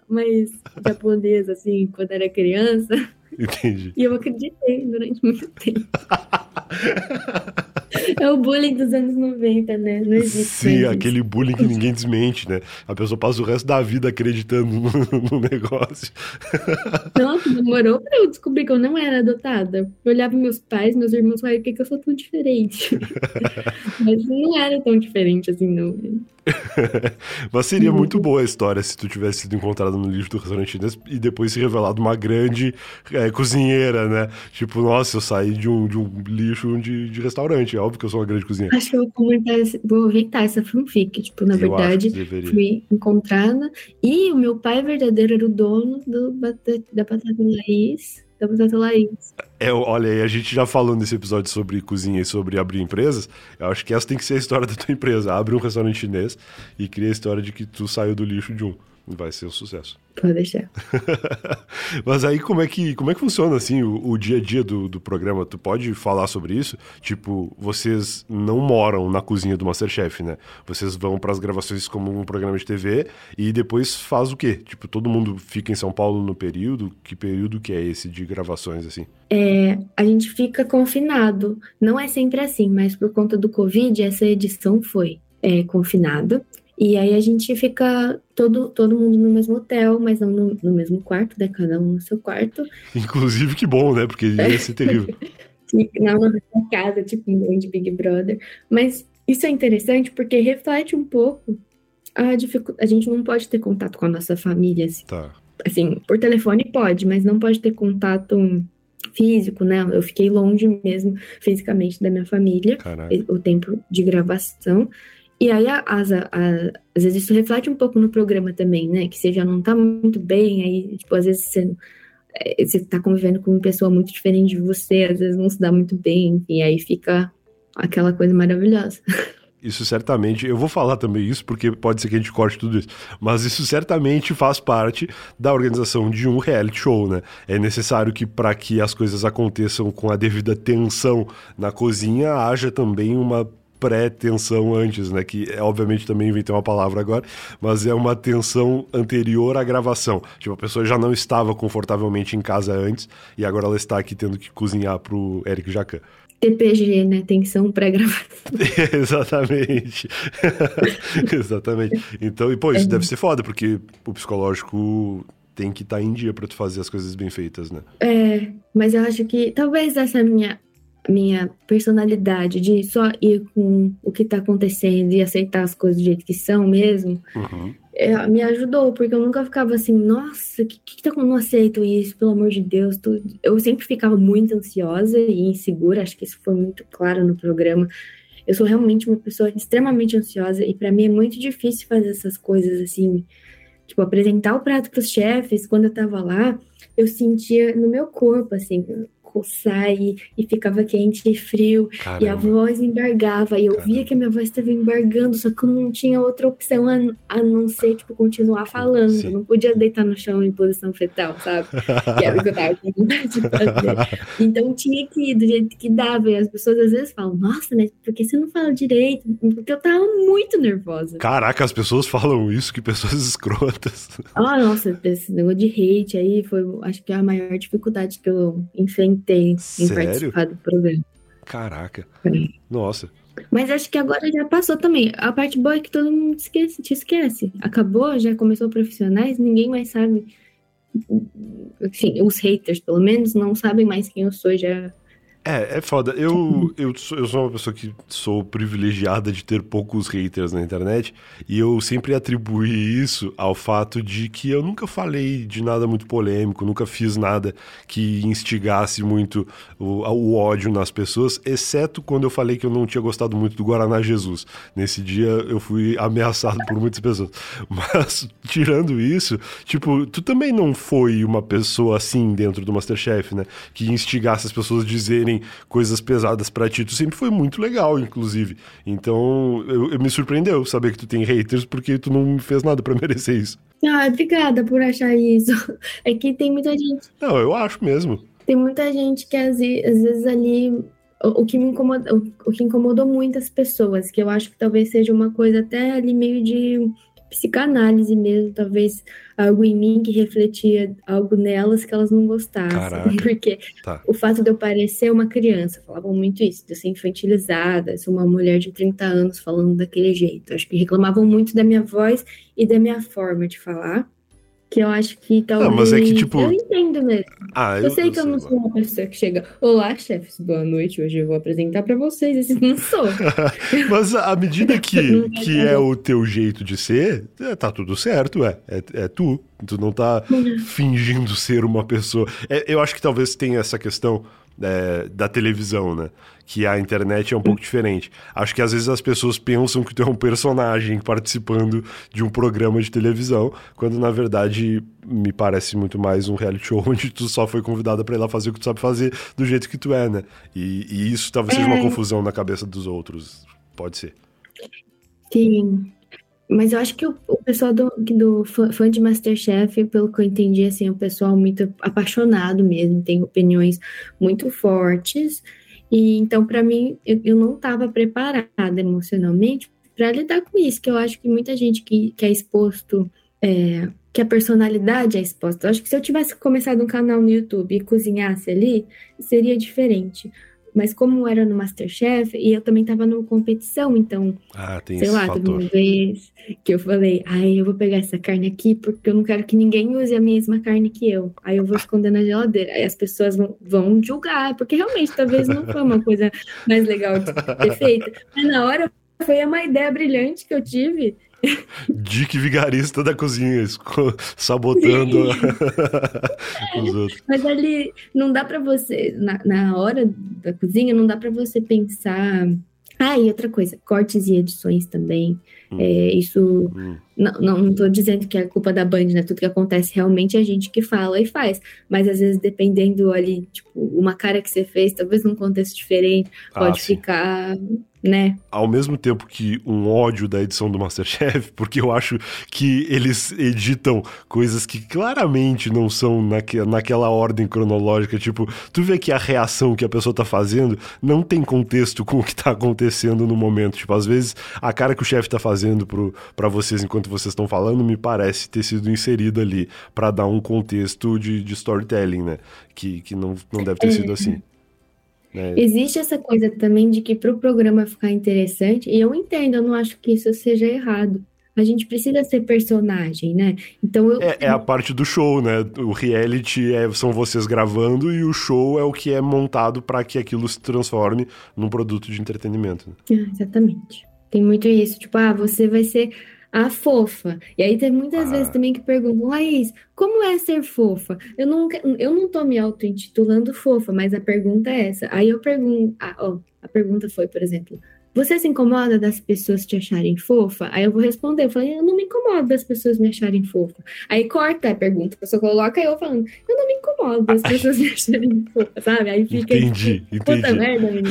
mais japonesa, assim, quando era criança. Entendi. E eu acreditei durante muito tempo. É o bullying dos anos 90, né? Não existe. Sim, aquele bullying que ninguém desmente, né? A pessoa passa o resto da vida acreditando no, no negócio. Nossa, demorou pra eu descobrir que eu não era adotada. Eu olhava meus pais, meus irmãos, falei, por que, que eu sou tão diferente? Mas não era tão diferente assim, não. Mas seria uhum. muito boa a história se tu tivesse sido encontrada no lixo do restaurante e depois se revelado uma grande é, cozinheira, né? Tipo, nossa, eu saí de um, de um lixo de, de restaurante. É óbvio que eu sou uma grande cozinheira. Acho que eu vou comentar, vou inventar essa fanfic. Tipo, na eu verdade, fui encontrada e o meu pai verdadeiro era o dono do, da Batata Laís Batata Laís. É, olha aí, a gente já falou nesse episódio sobre cozinha e sobre abrir empresas. Eu acho que essa tem que ser a história da tua empresa. Abre um restaurante chinês e cria a história de que tu saiu do lixo de um. Vai ser um sucesso. Pode deixar. Mas aí como é que, como é que funciona assim o, o, dia a dia do, do programa? Tu pode falar sobre isso? Tipo, vocês não moram na cozinha do Masterchef, né? Vocês vão para as gravações como um programa de TV e depois faz o quê? Tipo, todo mundo fica em São Paulo no período? Que período que é esse de gravações assim? É, a gente fica confinado. Não é sempre assim, mas por conta do Covid, essa edição foi é, confinado. E aí a gente fica todo, todo mundo no mesmo hotel, mas não no, no mesmo quarto, né? Cada um no seu quarto. Inclusive, que bom, né? Porque ia ser terrível. na casa, tipo, de Big Brother. Mas isso é interessante porque reflete um pouco a dificuldade. A gente não pode ter contato com a nossa família. Assim. Tá. assim, por telefone pode, mas não pode ter contato físico, né? Eu fiquei longe mesmo fisicamente da minha família, Caraca. o tempo de gravação. E aí, às vezes, isso reflete um pouco no programa também, né? Que você já não tá muito bem, aí, tipo, às vezes você, é, você tá convivendo com uma pessoa muito diferente de você, às vezes não se dá muito bem, e aí fica aquela coisa maravilhosa. Isso certamente, eu vou falar também isso porque pode ser que a gente corte tudo isso, mas isso certamente faz parte da organização de um reality show, né? É necessário que para que as coisas aconteçam com a devida tensão na cozinha, haja também uma pré-tensão antes, né? Que é, obviamente também inventei uma palavra agora, mas é uma tensão anterior à gravação. Tipo, a pessoa já não estava confortavelmente em casa antes e agora ela está aqui tendo que cozinhar pro Eric Jacan. TPG, né? Tensão pré-gravação. Exatamente. Exatamente. Então, e pô, isso é. deve ser foda, porque o psicológico tem que estar tá em dia para tu fazer as coisas bem feitas, né? É, mas eu acho que talvez essa minha minha personalidade de só ir com o que tá acontecendo e aceitar as coisas do jeito que são mesmo, uhum. é, me ajudou, porque eu nunca ficava assim, nossa, que que tá com não aceito isso, pelo amor de Deus. Tu... Eu sempre ficava muito ansiosa e insegura, acho que isso foi muito claro no programa. Eu sou realmente uma pessoa extremamente ansiosa e para mim é muito difícil fazer essas coisas assim, tipo apresentar o prato para os chefes. Quando eu tava lá, eu sentia no meu corpo assim, coçar e, e ficava quente e frio, Caramba. e a voz embargava, e eu Caramba. via que a minha voz estava embargando, só que eu não tinha outra opção a, a não ser, tipo, continuar falando. Sim. Eu não podia deitar no chão em posição fetal, sabe? que era o que eu tava com vontade de fazer. Então tinha que ir do jeito que dava, e as pessoas às vezes falam, nossa, né, por que você não fala direito? Porque eu tava muito nervosa. Caraca, as pessoas falam isso, que pessoas escrotas. Ah, nossa, esse negócio de hate aí foi, acho que é a maior dificuldade que eu enfrentei tem em Sério? participar do programa. Caraca. É. Nossa. Mas acho que agora já passou também. A parte boa é que todo mundo esquece, te esquece. Acabou, já começou profissionais, ninguém mais sabe. Enfim, os haters, pelo menos, não sabem mais quem eu sou. Já é, é foda. Eu, eu, sou, eu sou uma pessoa que sou privilegiada de ter poucos haters na internet e eu sempre atribuí isso ao fato de que eu nunca falei de nada muito polêmico, nunca fiz nada que instigasse muito o, o ódio nas pessoas, exceto quando eu falei que eu não tinha gostado muito do Guaraná Jesus. Nesse dia eu fui ameaçado por muitas pessoas. Mas, tirando isso, tipo, tu também não foi uma pessoa assim dentro do Masterchef, né? Que instigasse as pessoas a dizerem coisas pesadas para ti. Tu sempre foi muito legal, inclusive. Então, eu, eu, me surpreendeu saber que tu tem haters, porque tu não fez nada para merecer isso. Ah, obrigada por achar isso. É que tem muita gente. Não, eu acho mesmo. Tem muita gente que às, às vezes ali o, o que me incomoda, o, o, que incomodou muitas pessoas, que eu acho que talvez seja uma coisa até ali meio de psicanálise mesmo, talvez algo em mim que refletia algo nelas que elas não gostassem. Caraca. Porque tá. o fato de eu parecer uma criança, falavam muito isso, de eu ser infantilizada, ser uma mulher de 30 anos falando daquele jeito. Acho que reclamavam muito da minha voz e da minha forma de falar que eu acho que talvez. Não, mas é que, tipo. Eu entendo mesmo. Ah, eu, eu sei que eu não sou uma pessoa que chega. Olá, chefes, boa noite. Hoje eu vou apresentar para vocês. Esse não sou. mas à medida que, que é o teu jeito de ser, é, tá tudo certo, é. É, é tu. Tu não tá uhum. fingindo ser uma pessoa. É, eu acho que talvez tenha essa questão é, da televisão, né? Que a internet é um pouco diferente. Acho que às vezes as pessoas pensam que tu é um personagem participando de um programa de televisão, quando na verdade me parece muito mais um reality show onde tu só foi convidada para ir lá fazer o que tu sabe fazer do jeito que tu é, né? E, e isso talvez seja uma é. confusão na cabeça dos outros. Pode ser. Sim. Mas eu acho que o, o pessoal do, do fã de Masterchef, pelo que eu entendi, assim, é um pessoal muito apaixonado mesmo, tem opiniões muito fortes. E então, para mim, eu, eu não estava preparada emocionalmente para lidar com isso, que eu acho que muita gente que, que é exposto, é, que a personalidade é exposta. Eu acho que se eu tivesse começado um canal no YouTube e cozinhasse ali, seria diferente. Mas como era no Masterchef, e eu também tava numa competição, então, ah, sei lá, teve uma vez que eu falei, ai, eu vou pegar essa carne aqui porque eu não quero que ninguém use a mesma carne que eu. Aí eu vou esconder na geladeira. Aí as pessoas vão, vão julgar, porque realmente talvez não foi uma coisa mais legal de ter feito. Mas na hora foi uma ideia brilhante que eu tive. Dick vigarista da cozinha, sabotando os outros. Mas ali não dá para você, na, na hora da cozinha, não dá para você pensar. Ah, e outra coisa, cortes e edições também. Hum. É, isso hum. Não, tô dizendo que é culpa da Band, né? Tudo que acontece realmente é a gente que fala e faz. Mas às vezes, dependendo ali, tipo, uma cara que você fez, talvez num contexto diferente, ah, pode sim. ficar né? Ao mesmo tempo que um ódio da edição do Masterchef, porque eu acho que eles editam coisas que claramente não são naque, naquela ordem cronológica, tipo, tu vê que a reação que a pessoa tá fazendo não tem contexto com o que tá acontecendo no momento. Tipo, às vezes a cara que o chefe tá fazendo para vocês enquanto vocês estão falando me parece ter sido inserida ali para dar um contexto de, de storytelling, né? Que, que não, não deve ter é. sido assim. É. Existe essa coisa também de que para o programa ficar interessante, e eu entendo, eu não acho que isso seja errado. A gente precisa ser personagem, né? Então eu... é, é, a parte do show, né? O reality é, são vocês gravando e o show é o que é montado para que aquilo se transforme num produto de entretenimento. Né? Ah, exatamente. Tem muito isso, tipo, ah, você vai ser a fofa. E aí tem muitas ah. vezes também que perguntam, Laís, como é ser fofa? Eu não, eu não tô me auto-intitulando fofa, mas a pergunta é essa. Aí eu pergunto, ah, ó, a pergunta foi, por exemplo, você se incomoda das pessoas te acharem fofa? Aí eu vou responder, eu falei, eu não me incomodo das pessoas me acharem fofa. Aí corta a pergunta, a pessoa coloca eu falando, incomodo das pessoas me acharem fofa, sabe? Aí fica entendi, tipo, entendi. puta merda, menino.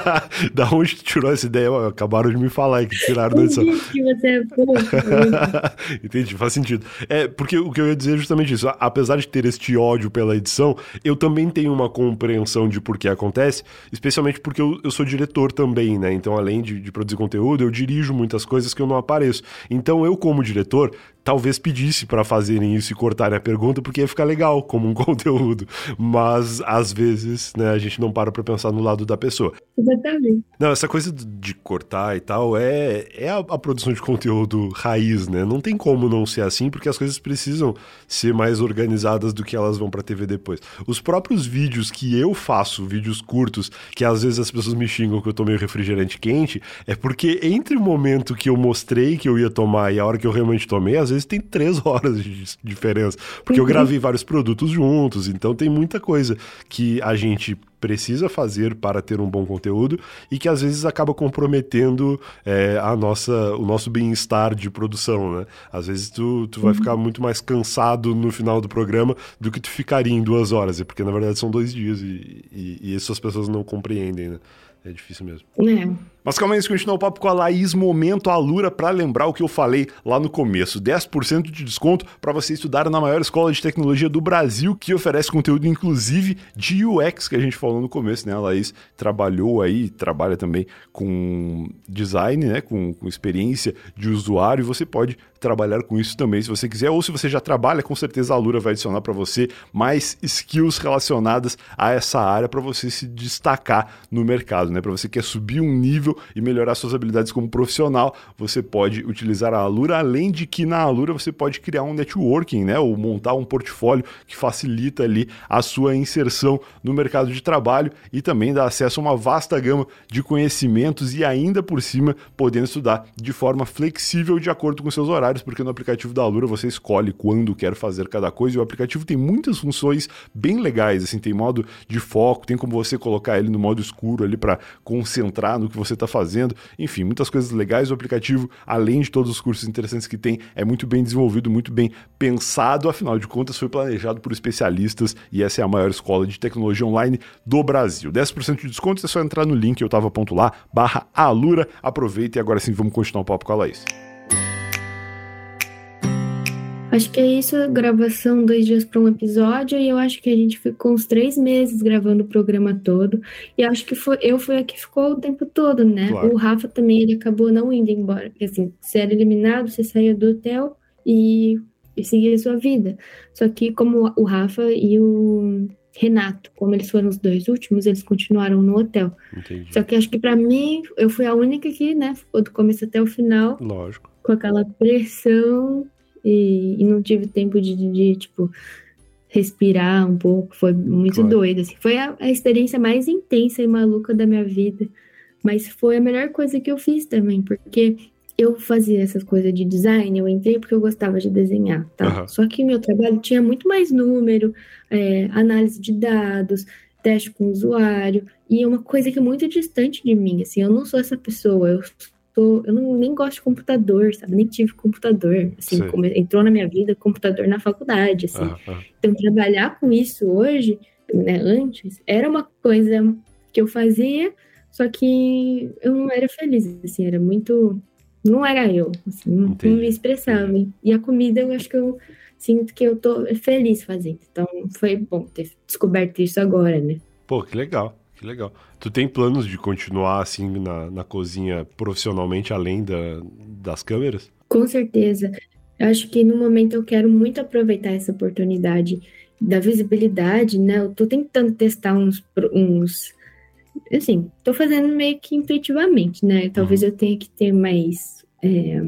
da onde tirou essa ideia? Acabaram de me falar que tiraram edição. que você é fofa. entendi, faz sentido. É, porque o que eu ia dizer é justamente isso. Apesar de ter este ódio pela edição, eu também tenho uma compreensão de por que acontece, especialmente porque eu, eu sou diretor também, né? Então, além de, de produzir conteúdo, eu dirijo muitas coisas que eu não apareço. Então eu, como diretor, talvez pedisse para fazerem isso e cortarem a pergunta, porque ia ficar legal como um conteúdo. Mas às vezes, né, a gente não para pra pensar no lado da pessoa. Exatamente. Não, essa coisa de cortar e tal é, é a, a, produção de conteúdo raiz, né? Não tem como não ser assim, porque as coisas precisam ser mais organizadas do que elas vão pra TV depois. Os próprios vídeos que eu faço, vídeos curtos, que às vezes as pessoas me xingam que eu tomei refrigerante quente, é porque entre o momento que eu mostrei que eu ia tomar e a hora que eu realmente tomei, às vezes vezes tem três horas de diferença. Porque eu uhum. gravei vários produtos juntos, então tem muita coisa que a gente precisa fazer para ter um bom conteúdo e que às vezes acaba comprometendo é, a nossa, o nosso bem-estar de produção, né? Às vezes tu, tu vai uhum. ficar muito mais cansado no final do programa do que tu ficaria em duas horas, porque na verdade são dois dias e, e, e isso as pessoas não compreendem, né? É difícil mesmo. É. Mas calma aí, antes de continuar o papo com a Laís, momento Alura para lembrar o que eu falei lá no começo. 10% de desconto para você estudar na maior escola de tecnologia do Brasil, que oferece conteúdo inclusive de UX, que a gente falou no começo, né? A Laís trabalhou aí, trabalha também com design, né? Com, com experiência de usuário, e você pode trabalhar com isso também se você quiser, ou se você já trabalha, com certeza a Alura vai adicionar para você mais skills relacionadas a essa área para você se destacar no mercado, né? Para você que quer subir um nível e melhorar suas habilidades como profissional, você pode utilizar a Alura, além de que na Alura você pode criar um networking, né, ou montar um portfólio que facilita ali a sua inserção no mercado de trabalho e também dá acesso a uma vasta gama de conhecimentos e ainda por cima podendo estudar de forma flexível de acordo com seus horários, porque no aplicativo da Alura você escolhe quando quer fazer cada coisa e o aplicativo tem muitas funções bem legais, assim, tem modo de foco, tem como você colocar ele no modo escuro ali para concentrar no que você está está fazendo. Enfim, muitas coisas legais. O aplicativo, além de todos os cursos interessantes que tem, é muito bem desenvolvido, muito bem pensado. Afinal de contas, foi planejado por especialistas e essa é a maior escola de tecnologia online do Brasil. 10% de desconto, é só entrar no link eu tava ponto lá, barra Alura. Aproveita e agora sim vamos continuar o papo com a Laís. Acho que é isso, gravação dois dias para um episódio, e eu acho que a gente ficou uns três meses gravando o programa todo. E acho que foi, eu fui a que ficou o tempo todo, né? Claro. O Rafa também ele acabou não indo embora. Porque assim, você era eliminado, você saía do hotel e, e seguia a sua vida. Só que como o Rafa e o Renato, como eles foram os dois últimos, eles continuaram no hotel. Entendi. Só que acho que para mim, eu fui a única que, né, ficou do começo até o final. Lógico. Com aquela pressão e, e não tive tempo de, de, de, tipo, respirar um pouco. Foi muito claro. doido, assim. Foi a, a, experiência mais intensa e maluca da minha vida. Mas foi a melhor coisa que eu fiz também, porque eu fazia essas coisas de design, eu entrei porque eu gostava de desenhar, tá? Uhum. Só que meu trabalho tinha muito mais número, é, análise de dados, teste com o usuário, e é uma coisa que é muito distante de mim, assim, eu não sou essa pessoa, eu tô, eu não, nem gosto de computador, sabe? Nem tive computador, assim, come, entrou na minha vida computador na faculdade, assim. Então, trabalhar com isso hoje, né, antes, era uma coisa que eu fazia, só que eu não era feliz, assim, era muito, não era eu, assim, não, não me expressava. E a comida, eu acho que eu sinto que eu tô feliz fazendo. Então, foi bom ter descoberto isso agora, né? Pô, que legal. Que legal. Tu tem planos de continuar assim na, na cozinha profissionalmente além da, das câmeras? Com certeza. Eu acho que no momento eu quero muito aproveitar essa oportunidade da visibilidade, né? Eu tô tentando testar uns, uns assim, tô fazendo meio que intuitivamente, né? Talvez uhum. eu tenha que ter mais é,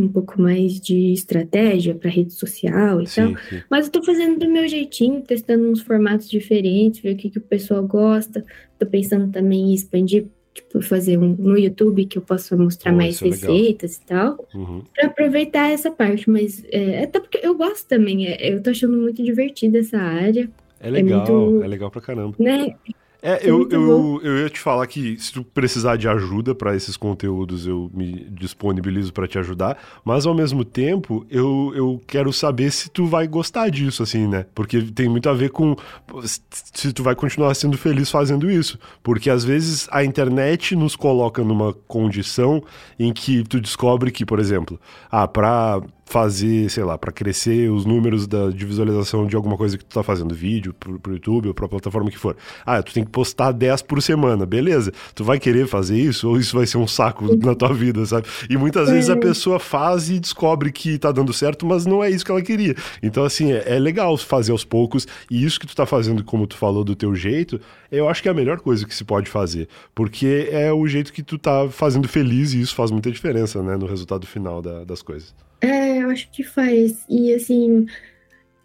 um pouco mais de estratégia para rede social e sim, tal. Sim. Mas eu tô fazendo do meu jeitinho, testando uns formatos diferentes, ver o que, que o pessoal gosta. Tô pensando também em expandir, tipo, fazer um no YouTube que eu possa mostrar mais é receitas é e tal. Uhum. para aproveitar essa parte. Mas é, até porque eu gosto também, é, eu tô achando muito divertida essa área. É legal, é, muito, é legal pra caramba. Né? É, eu, eu, eu ia te falar que se tu precisar de ajuda para esses conteúdos, eu me disponibilizo para te ajudar, mas ao mesmo tempo eu, eu quero saber se tu vai gostar disso, assim, né? Porque tem muito a ver com se tu vai continuar sendo feliz fazendo isso. Porque às vezes a internet nos coloca numa condição em que tu descobre que, por exemplo, ah, pra fazer, sei lá, para crescer os números da, de visualização de alguma coisa que tu tá fazendo, vídeo pro, pro YouTube ou pra plataforma que for. Ah, tu tem que postar 10 por semana, beleza. Tu vai querer fazer isso ou isso vai ser um saco na tua vida, sabe? E muitas vezes a pessoa faz e descobre que tá dando certo, mas não é isso que ela queria. Então, assim, é, é legal fazer aos poucos e isso que tu tá fazendo, como tu falou, do teu jeito, eu acho que é a melhor coisa que se pode fazer, porque é o jeito que tu tá fazendo feliz e isso faz muita diferença, né, no resultado final da, das coisas. É, eu acho que faz. E assim,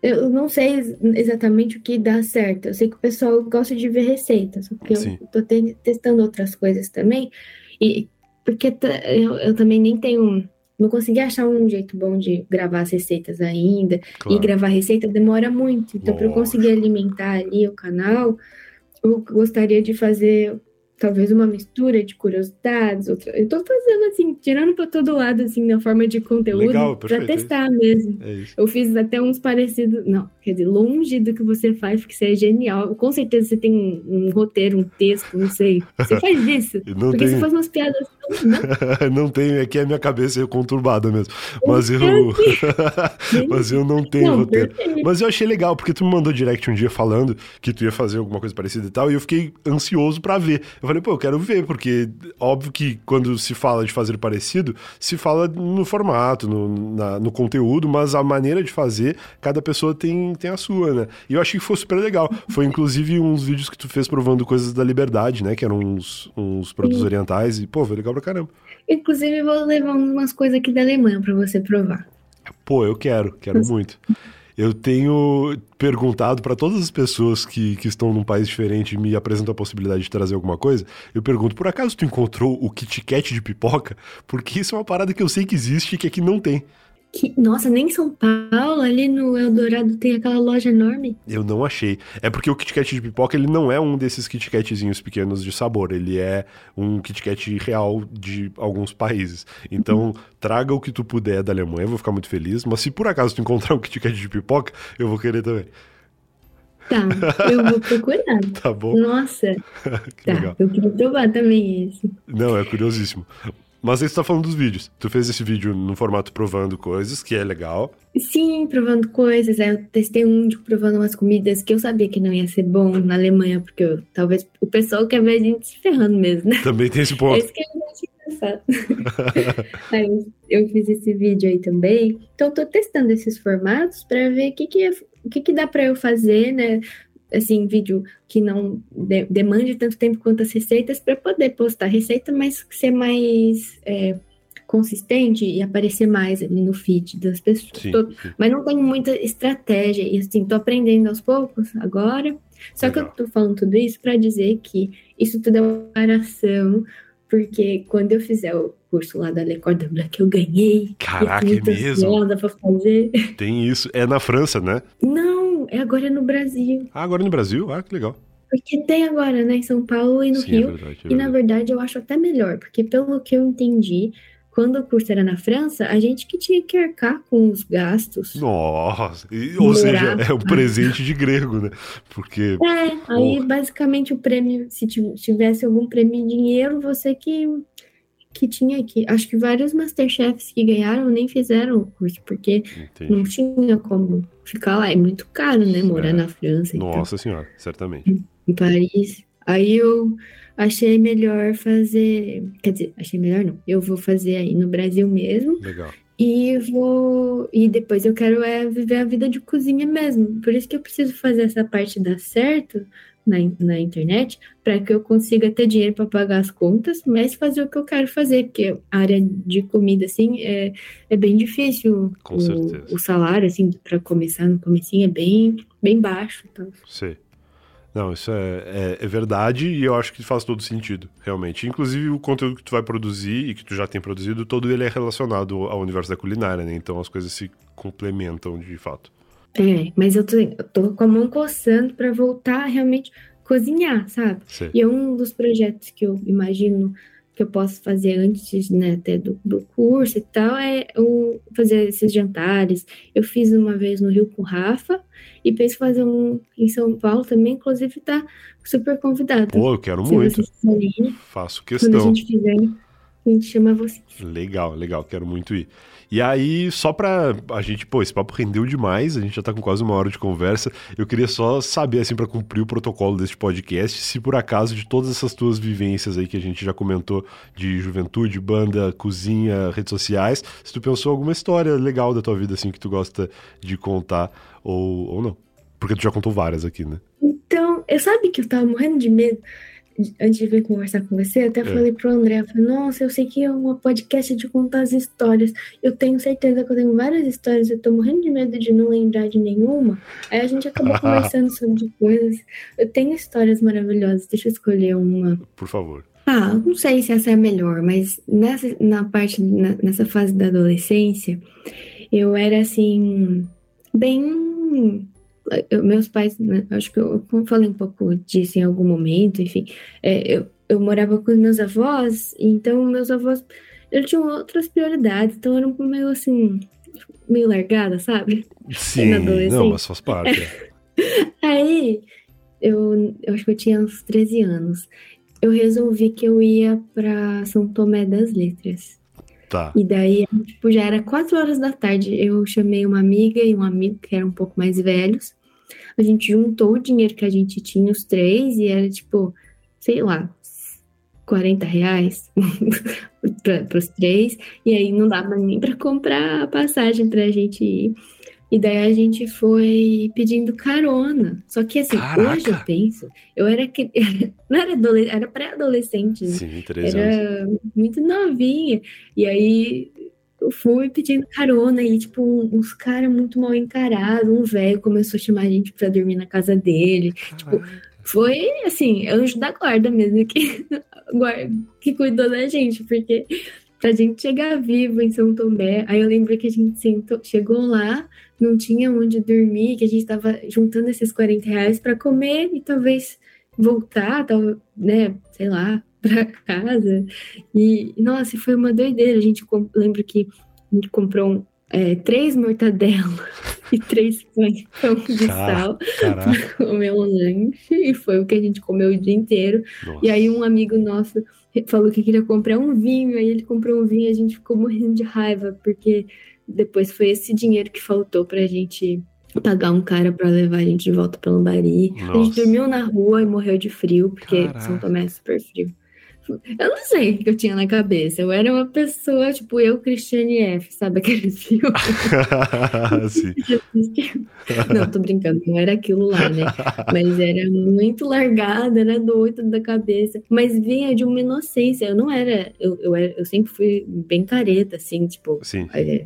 eu não sei exatamente o que dá certo. Eu sei que o pessoal gosta de ver receitas, porque Sim. eu tô te testando outras coisas também. E porque eu, eu também nem tenho. Não consegui achar um jeito bom de gravar as receitas ainda. Claro. E gravar receita demora muito. Então, para eu conseguir alimentar ali o canal, eu gostaria de fazer talvez uma mistura de curiosidades, outra... eu tô fazendo assim, tirando para todo lado assim na forma de conteúdo para testar mesmo. É eu fiz até uns parecidos, não, quer dizer, longe do que você faz, porque você é genial. Com certeza você tem um, um roteiro, um texto, não sei. Você faz isso. porque tem... você faz umas piadas não, tenho, é que a minha cabeça é conturbada mesmo. Mas eu Mas eu não tenho roteiro. Mas eu achei legal porque tu me mandou direct um dia falando que tu ia fazer alguma coisa parecida e tal, e eu fiquei ansioso para ver. Eu falei, pô, eu quero ver, porque óbvio que quando se fala de fazer parecido, se fala no formato, no, na, no conteúdo, mas a maneira de fazer, cada pessoa tem, tem a sua, né? E eu achei que foi super legal. Foi inclusive uns vídeos que tu fez provando coisas da liberdade, né? Que eram uns, uns produtos orientais, e, pô, foi legal pra caramba. Inclusive, vou levar umas coisas aqui da Alemanha para você provar. Pô, eu quero, quero muito. Eu tenho perguntado para todas as pessoas que, que estão num país diferente e me apresentam a possibilidade de trazer alguma coisa. Eu pergunto, por acaso tu encontrou o Kit Kat de pipoca? Porque isso é uma parada que eu sei que existe e que aqui não tem. Que, nossa, nem em São Paulo, ali no Eldorado tem aquela loja enorme. Eu não achei. É porque o Kit Kat de pipoca, ele não é um desses Kit Katzinhos pequenos de sabor. Ele é um Kit Kat real de alguns países. Então, uhum. traga o que tu puder da Alemanha, eu vou ficar muito feliz. Mas se por acaso tu encontrar um Kit Kat de pipoca, eu vou querer também. Tá, eu vou procurar. tá bom. Nossa. tá, legal. eu queria provar também esse. Não, é curiosíssimo. Mas aí você tá falando dos vídeos. Tu fez esse vídeo no formato provando coisas, que é legal. Sim, provando coisas. Aí eu testei um de provando umas comidas que eu sabia que não ia ser bom na Alemanha, porque eu, talvez o pessoal quer ver a gente se ferrando mesmo, né? Também tem esse ponto. É isso que eu acho engraçado. aí eu fiz esse vídeo aí também. Então eu tô testando esses formatos para ver o que que, é, o que que dá para eu fazer, né? Assim, vídeo que não de, demande tanto tempo quanto as receitas para poder postar receita, mas ser mais é, consistente e aparecer mais ali no feed das pessoas. Sim, sim. Mas não tenho muita estratégia e assim, tô aprendendo aos poucos agora. Só Legal. que eu tô falando tudo isso para dizer que isso tudo é uma preparação, porque quando eu fizer o curso lá da Le Cordon Bleu eu ganhei. Caraca, é mesmo? Pra fazer. Tem isso. É na França, né? Não, é agora no Brasil. Ah, agora no Brasil? Ah, que legal. porque tem agora, né, em São Paulo e no Sim, é Rio. verdade, é E na verdade. verdade eu acho até melhor, porque pelo que eu entendi, quando o curso era na França, a gente que tinha que arcar com os gastos. Nossa, e- ou seja, é um presente de grego, né? Porque É, aí basicamente o prêmio, se ti- tivesse algum prêmio em dinheiro, você que, que tinha aqui. Acho que vários Masterchefs que ganharam nem fizeram o curso, porque entendi. não tinha como ficar lá. É muito caro, né? Morar É. na França e tal. Nossa senhora, certamente. em Paris. Aí eu achei melhor fazer. Quer dizer, achei melhor não. Eu vou fazer aí no Brasil mesmo. Legal. E vou. E depois eu quero é viver a vida de cozinha mesmo. Por isso que eu preciso fazer essa parte dar certo na, na internet, para que eu consiga ter dinheiro para pagar as contas, mas fazer o que eu quero fazer, porque a área de comida, assim, é, é bem difícil. Com o, certeza. o salário, assim, para começar no comecinho é bem, bem baixo. Então. Sei. Não, isso é, é, é verdade e eu acho que faz todo sentido, realmente. Inclusive, o conteúdo que tu vai produzir e que tu já tem produzido, todo ele é relacionado ao universo da culinária, né? Então as coisas se complementam de fato. É, mas eu tô, eu tô com a mão coçando para voltar realmente cozinhar, sabe? Sei. E é um dos projetos que eu imagino que eu posso fazer antes, né, até do, do curso e tal, é o, fazer esses jantares. Eu fiz uma vez no Rio com o Rafa e penso fazer um em São Paulo também, inclusive tá super convidado. Pô, eu quero Se muito. Faço quando a questão. gente fizer, a gente chama vocês. Legal, legal, quero muito ir. E aí, só pra a gente, pô, esse papo rendeu demais, a gente já tá com quase uma hora de conversa. Eu queria só saber, assim, pra cumprir o protocolo deste podcast, se por acaso de todas essas tuas vivências aí que a gente já comentou de juventude, banda, cozinha, redes sociais, se tu pensou alguma história legal da tua vida, assim, que tu gosta de contar ou, ou não. Porque tu já contou várias aqui, né? Então, eu sabe que eu tava morrendo de medo antes de vir conversar com você. Eu até É. falei pro André, eu falei, nossa, eu sei que é uma podcast de contar as histórias. Eu tenho certeza que eu tenho várias histórias, eu tô morrendo de medo de não lembrar de nenhuma. Aí a gente acabou conversando sobre coisas. Eu tenho histórias maravilhosas, deixa eu escolher uma. Por favor. Ah, não sei se essa é a melhor, mas nessa na parte na- nessa fase da adolescência, eu era assim bem eu- meus pais, né, acho que eu, eu falei um pouco disso em algum momento, enfim, é, eu, eu morava com meus avós, então meus avós eles tinham outras prioridades, então eram meio assim, meio largada, sabe? Sim, não, mas faz parte. é. Aí, eu, eu acho que eu tinha uns 13 anos. Eu resolvi que eu ia pra São Tomé das Letras. Tá. E daí, tipo, já era 4 horas da tarde. Eu chamei uma amiga e um amigo que eram um pouco mais velhos. A gente juntou o dinheiro que a gente tinha, os três, e era tipo, sei lá, 40 reais para os três. E aí não dava nem para comprar a passagem pra gente ir. E daí a gente foi pedindo carona. Só que assim, Caraca! hoje eu penso, eu era que não era adolescente, era pré-adolescente, né? Sim, 13 anos. Era muito novinha. E aí eu fui pedindo carona e, tipo, uns caras muito mal encarados. Um velho começou a chamar a gente pra dormir na casa dele. Tipo, foi, assim, anjo da guarda mesmo que, que cuidou da gente, porque pra gente chegar vivo em São Tomé, aí eu lembro que a gente sentou, chegou lá, não tinha onde dormir, que a gente tava juntando esses 40 reais pra comer e talvez voltar, tal, né, sei lá, pra casa. E, nossa, foi uma doideira. A gente lembro que a gente comprou um, é, três mortadelas e três pães pão de sal Caraca. comeu um lanche e foi o que a gente comeu o dia inteiro. Nossa. E aí um amigo nosso falou que queria comprar um vinho, aí ele comprou um vinho e a gente ficou morrendo de raiva, porque depois foi esse dinheiro que faltou pra gente pagar um cara pra levar a gente de volta pra Lambari. A Nossa. gente dormiu na rua e morreu de frio, porque Caraca. São Tomé é super frio. Eu não sei o que eu tinha na cabeça. Eu era uma pessoa, tipo, eu, Cristiane F, sabe aquele filme? Não, tô brincando, não era aquilo lá, né? Mas era muito largada, era doida da cabeça. Mas vinha de uma inocência. Eu não era. Eu, eu, era, eu sempre fui bem careta, assim, tipo. Sim. é,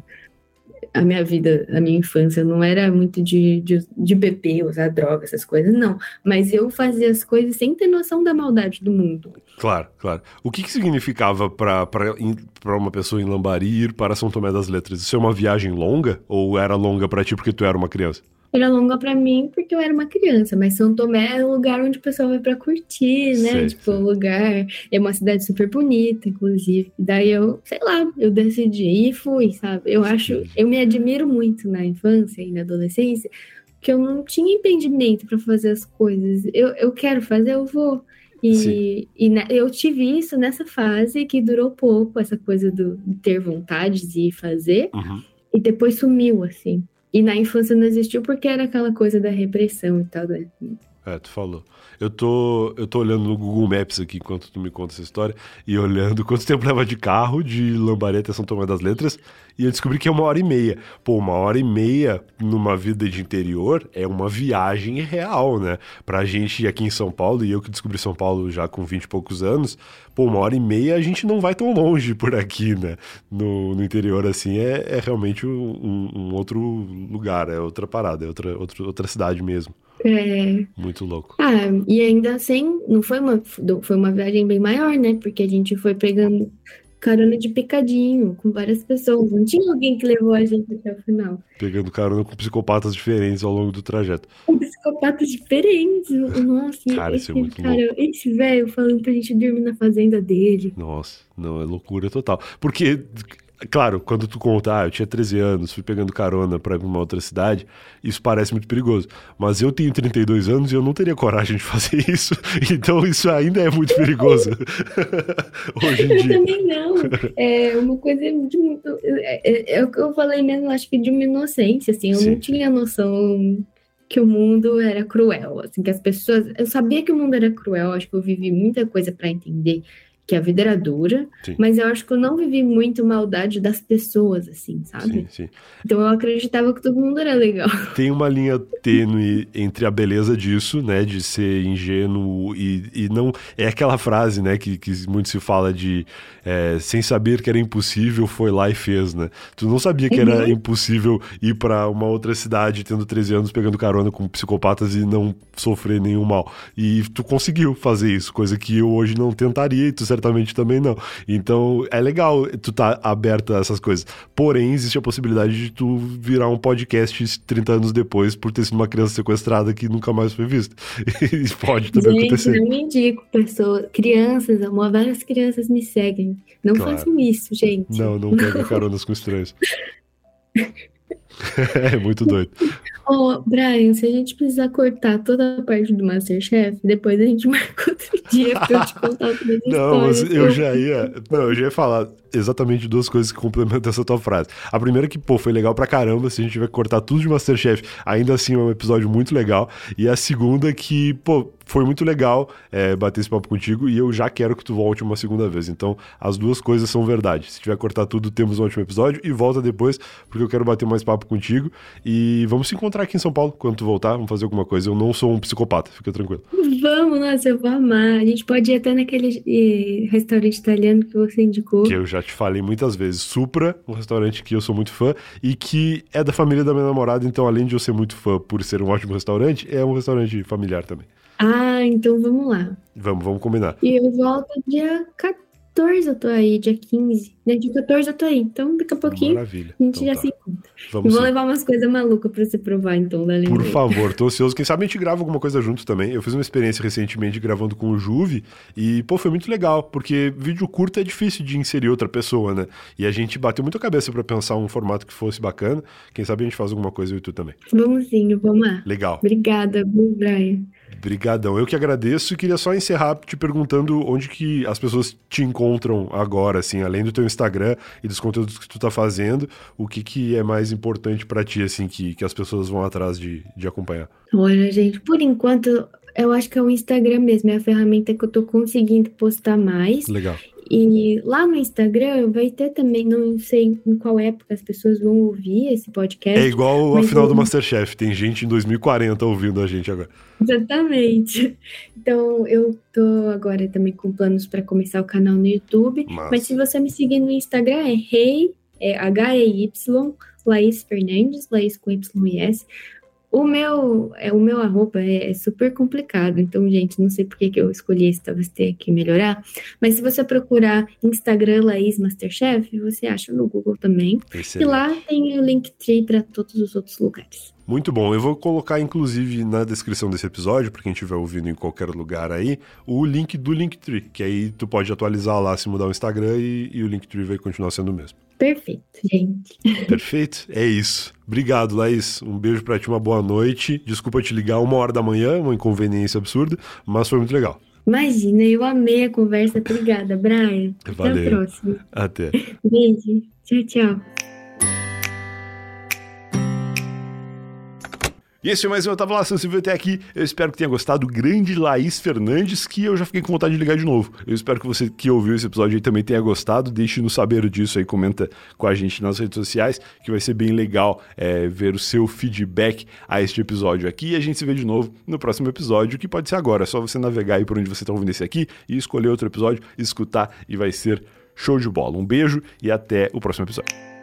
a minha vida, a minha infância, não era muito de, de, de beber, usar droga, essas coisas, não. Mas eu fazia as coisas sem ter noção da maldade do mundo. Claro, claro. O que, que significava para uma pessoa em Lambari ir para São Tomé das Letras? Isso é uma viagem longa? Ou era longa para ti porque tu era uma criança? Era longa para mim porque eu era uma criança, mas São Tomé é um lugar onde o pessoal vai para curtir, né? Sei, tipo, sei. lugar é uma cidade super bonita, inclusive. E daí eu, sei lá, eu decidi e fui, sabe? Eu acho, eu me admiro muito na infância e na adolescência, que eu não tinha impedimento para fazer as coisas. Eu, eu quero fazer, eu vou. E, e eu tive isso nessa fase que durou pouco, essa coisa do de ter vontade de fazer, uhum. e depois sumiu, assim. E na infância não existiu porque era aquela coisa da repressão e tal. Né? É, tu falou. Eu tô, eu tô olhando no Google Maps aqui enquanto tu me conta essa história e olhando quanto tempo leva de carro de Lambaré até São Tomé das Letras e eu descobri que é uma hora e meia. Pô, uma hora e meia numa vida de interior é uma viagem real, né? Pra gente aqui em São Paulo, e eu que descobri São Paulo já com 20 e poucos anos, pô, uma hora e meia a gente não vai tão longe por aqui, né? No, no interior, assim, é, é realmente um, um outro lugar, é outra parada, é outra, outra, outra cidade mesmo. É. Muito louco. Ah, e ainda assim, não foi uma, foi uma viagem bem maior, né? Porque a gente foi pegando carona de picadinho com várias pessoas. Não tinha alguém que levou a gente até o final. Pegando carona com psicopatas diferentes ao longo do trajeto. Com psicopatas diferentes. Nossa, cara, esse, é muito cara, louco. esse velho falando pra gente dormir na fazenda dele. Nossa, não, é loucura total. Porque Claro, quando tu conta, ah, eu tinha 13 anos, fui pegando carona para ir pra uma outra cidade, isso parece muito perigoso. Mas eu tenho 32 anos e eu não teria coragem de fazer isso. Então isso ainda é muito perigoso. Hoje em dia. Eu também não. É uma coisa de muito. É, é, é, o que eu falei mesmo, acho que de uma inocência, assim. Eu Sim. não tinha noção que o mundo era cruel, assim, que as pessoas. Eu sabia que o mundo era cruel, acho que eu vivi muita coisa para entender que a vida era dura, sim. mas eu acho que eu não vivi muito maldade das pessoas, assim, sabe? Sim, sim. Então eu acreditava que todo mundo era legal. Tem uma linha tênue entre a beleza disso, né, de ser ingênuo e, e não... É aquela frase, né, que, que muito se fala de é, sem saber que era impossível, foi lá e fez, né? Tu não sabia que era uhum. impossível ir para uma outra cidade tendo 13 anos, pegando carona com psicopatas e não sofrer nenhum mal. E tu conseguiu fazer isso, coisa que eu hoje não tentaria e tu certamente também não. Então é legal tu tá aberto a essas coisas. Porém, existe a possibilidade de tu virar um podcast 30 anos depois por ter sido uma criança sequestrada que nunca mais foi vista. Isso pode também Gente, acontecer. Eu me indico, pessoas, crianças, amor, várias crianças me seguem. Não claro. façam isso, gente. Não, não peguem caronas com estranhos. é muito doido. Ô, oh, Brian, se a gente precisar cortar toda a parte do Masterchef, depois a gente marca outro dia pra eu te contar todas as Não, mas eu já ia. Não, eu já ia falar exatamente duas coisas que complementam essa tua frase. A primeira é que, pô, foi legal pra caramba. Se a gente vai cortar tudo de Masterchef, ainda assim é um episódio muito legal. E a segunda é que, pô, foi muito legal é, bater esse papo contigo e eu já quero que tu volte uma segunda vez. Então, as duas coisas são verdade. Se tiver cortar tudo, temos um ótimo episódio e volta depois, porque eu quero bater mais papo contigo. E vamos se encontrar aqui em São Paulo quando tu voltar, vamos fazer alguma coisa. Eu não sou um psicopata, fica tranquilo. Vamos, nossa, eu vou amar. A gente pode ir até naquele eh, restaurante italiano que você indicou. Que eu já te falei muitas vezes. Supra, um restaurante que eu sou muito fã e que é da família da minha namorada, então além de eu ser muito fã por ser um ótimo restaurante, é um restaurante familiar também. Ah, então vamos lá. Vamos, vamos combinar. E eu volto dia 14 eu tô aí, dia 15. Né? Dia 14 eu tô aí. Então, daqui a pouquinho Maravilha. a gente então, já tá. se encontra. Vamos vou sim. levar umas coisas malucas pra você provar, então, da Por favor, tô ansioso. Quem sabe a gente grava alguma coisa junto também. Eu fiz uma experiência recentemente gravando com o Juve e, pô, foi muito legal, porque vídeo curto é difícil de inserir outra pessoa, né? E a gente bateu muito a cabeça para pensar um formato que fosse bacana. Quem sabe a gente faz alguma coisa e tu também. Vamos sim, vamos lá. Legal. Obrigada, Brian. Brigadão. Eu que agradeço e queria só encerrar te perguntando onde que as pessoas te encontram agora, assim, além do teu Instagram e dos conteúdos que tu tá fazendo, o que que é mais importante para ti, assim, que, que as pessoas vão atrás de, de acompanhar? Olha, gente, por enquanto eu acho que é o Instagram mesmo, é a ferramenta que eu tô conseguindo postar mais. Legal. E lá no Instagram vai ter também, não sei em qual época as pessoas vão ouvir esse podcast. É igual a final eu... do Masterchef, tem gente em 2040 ouvindo a gente agora. Exatamente. Então eu tô agora também com planos para começar o canal no YouTube. Mas... mas se você me seguir no Instagram é Rei, hey, é H-E-Y, Laís Fernandes, Laís com Y e S. O meu, é, o meu arroba é, é, super complicado, então, gente, não sei por que, que eu escolhi esse, talvez tenha que melhorar. Mas se você procurar Instagram Laís Masterchef, você acha no Google também. Excelente. E lá tem o Linktree para todos os outros lugares. Muito bom. Eu vou colocar, inclusive, na descrição desse episódio, para quem estiver ouvindo em qualquer lugar aí, o link do Linktree, que aí tu pode atualizar lá se mudar o Instagram e, e o Linktree vai continuar sendo o mesmo. Perfeito, gente. Perfeito, é isso. Obrigado, Laís. Um beijo para ti, uma boa noite. Desculpa te ligar uma hora da manhã, uma inconveniência absurda, mas foi muito legal. Imagina, eu amei a conversa. Obrigada, Brian. Valeu. Até a próxima. Até. Beijo. Tchau, tchau. E esse foi mais um Eu Tava Lá, se você viu até aqui, eu espero que tenha gostado. Grande Laís Fernandes, que eu já fiquei com vontade de ligar de novo. Eu espero que você que ouviu esse episódio aí também tenha gostado. Deixe-nos saber disso aí, comenta com a gente nas redes sociais, que vai ser bem legal é, ver o seu feedback a este episódio aqui. E a gente se vê de novo no próximo episódio, que pode ser agora. É só você navegar aí por onde você está ouvindo esse aqui e escolher outro episódio, escutar e vai ser show de bola. Um beijo e até o próximo episódio.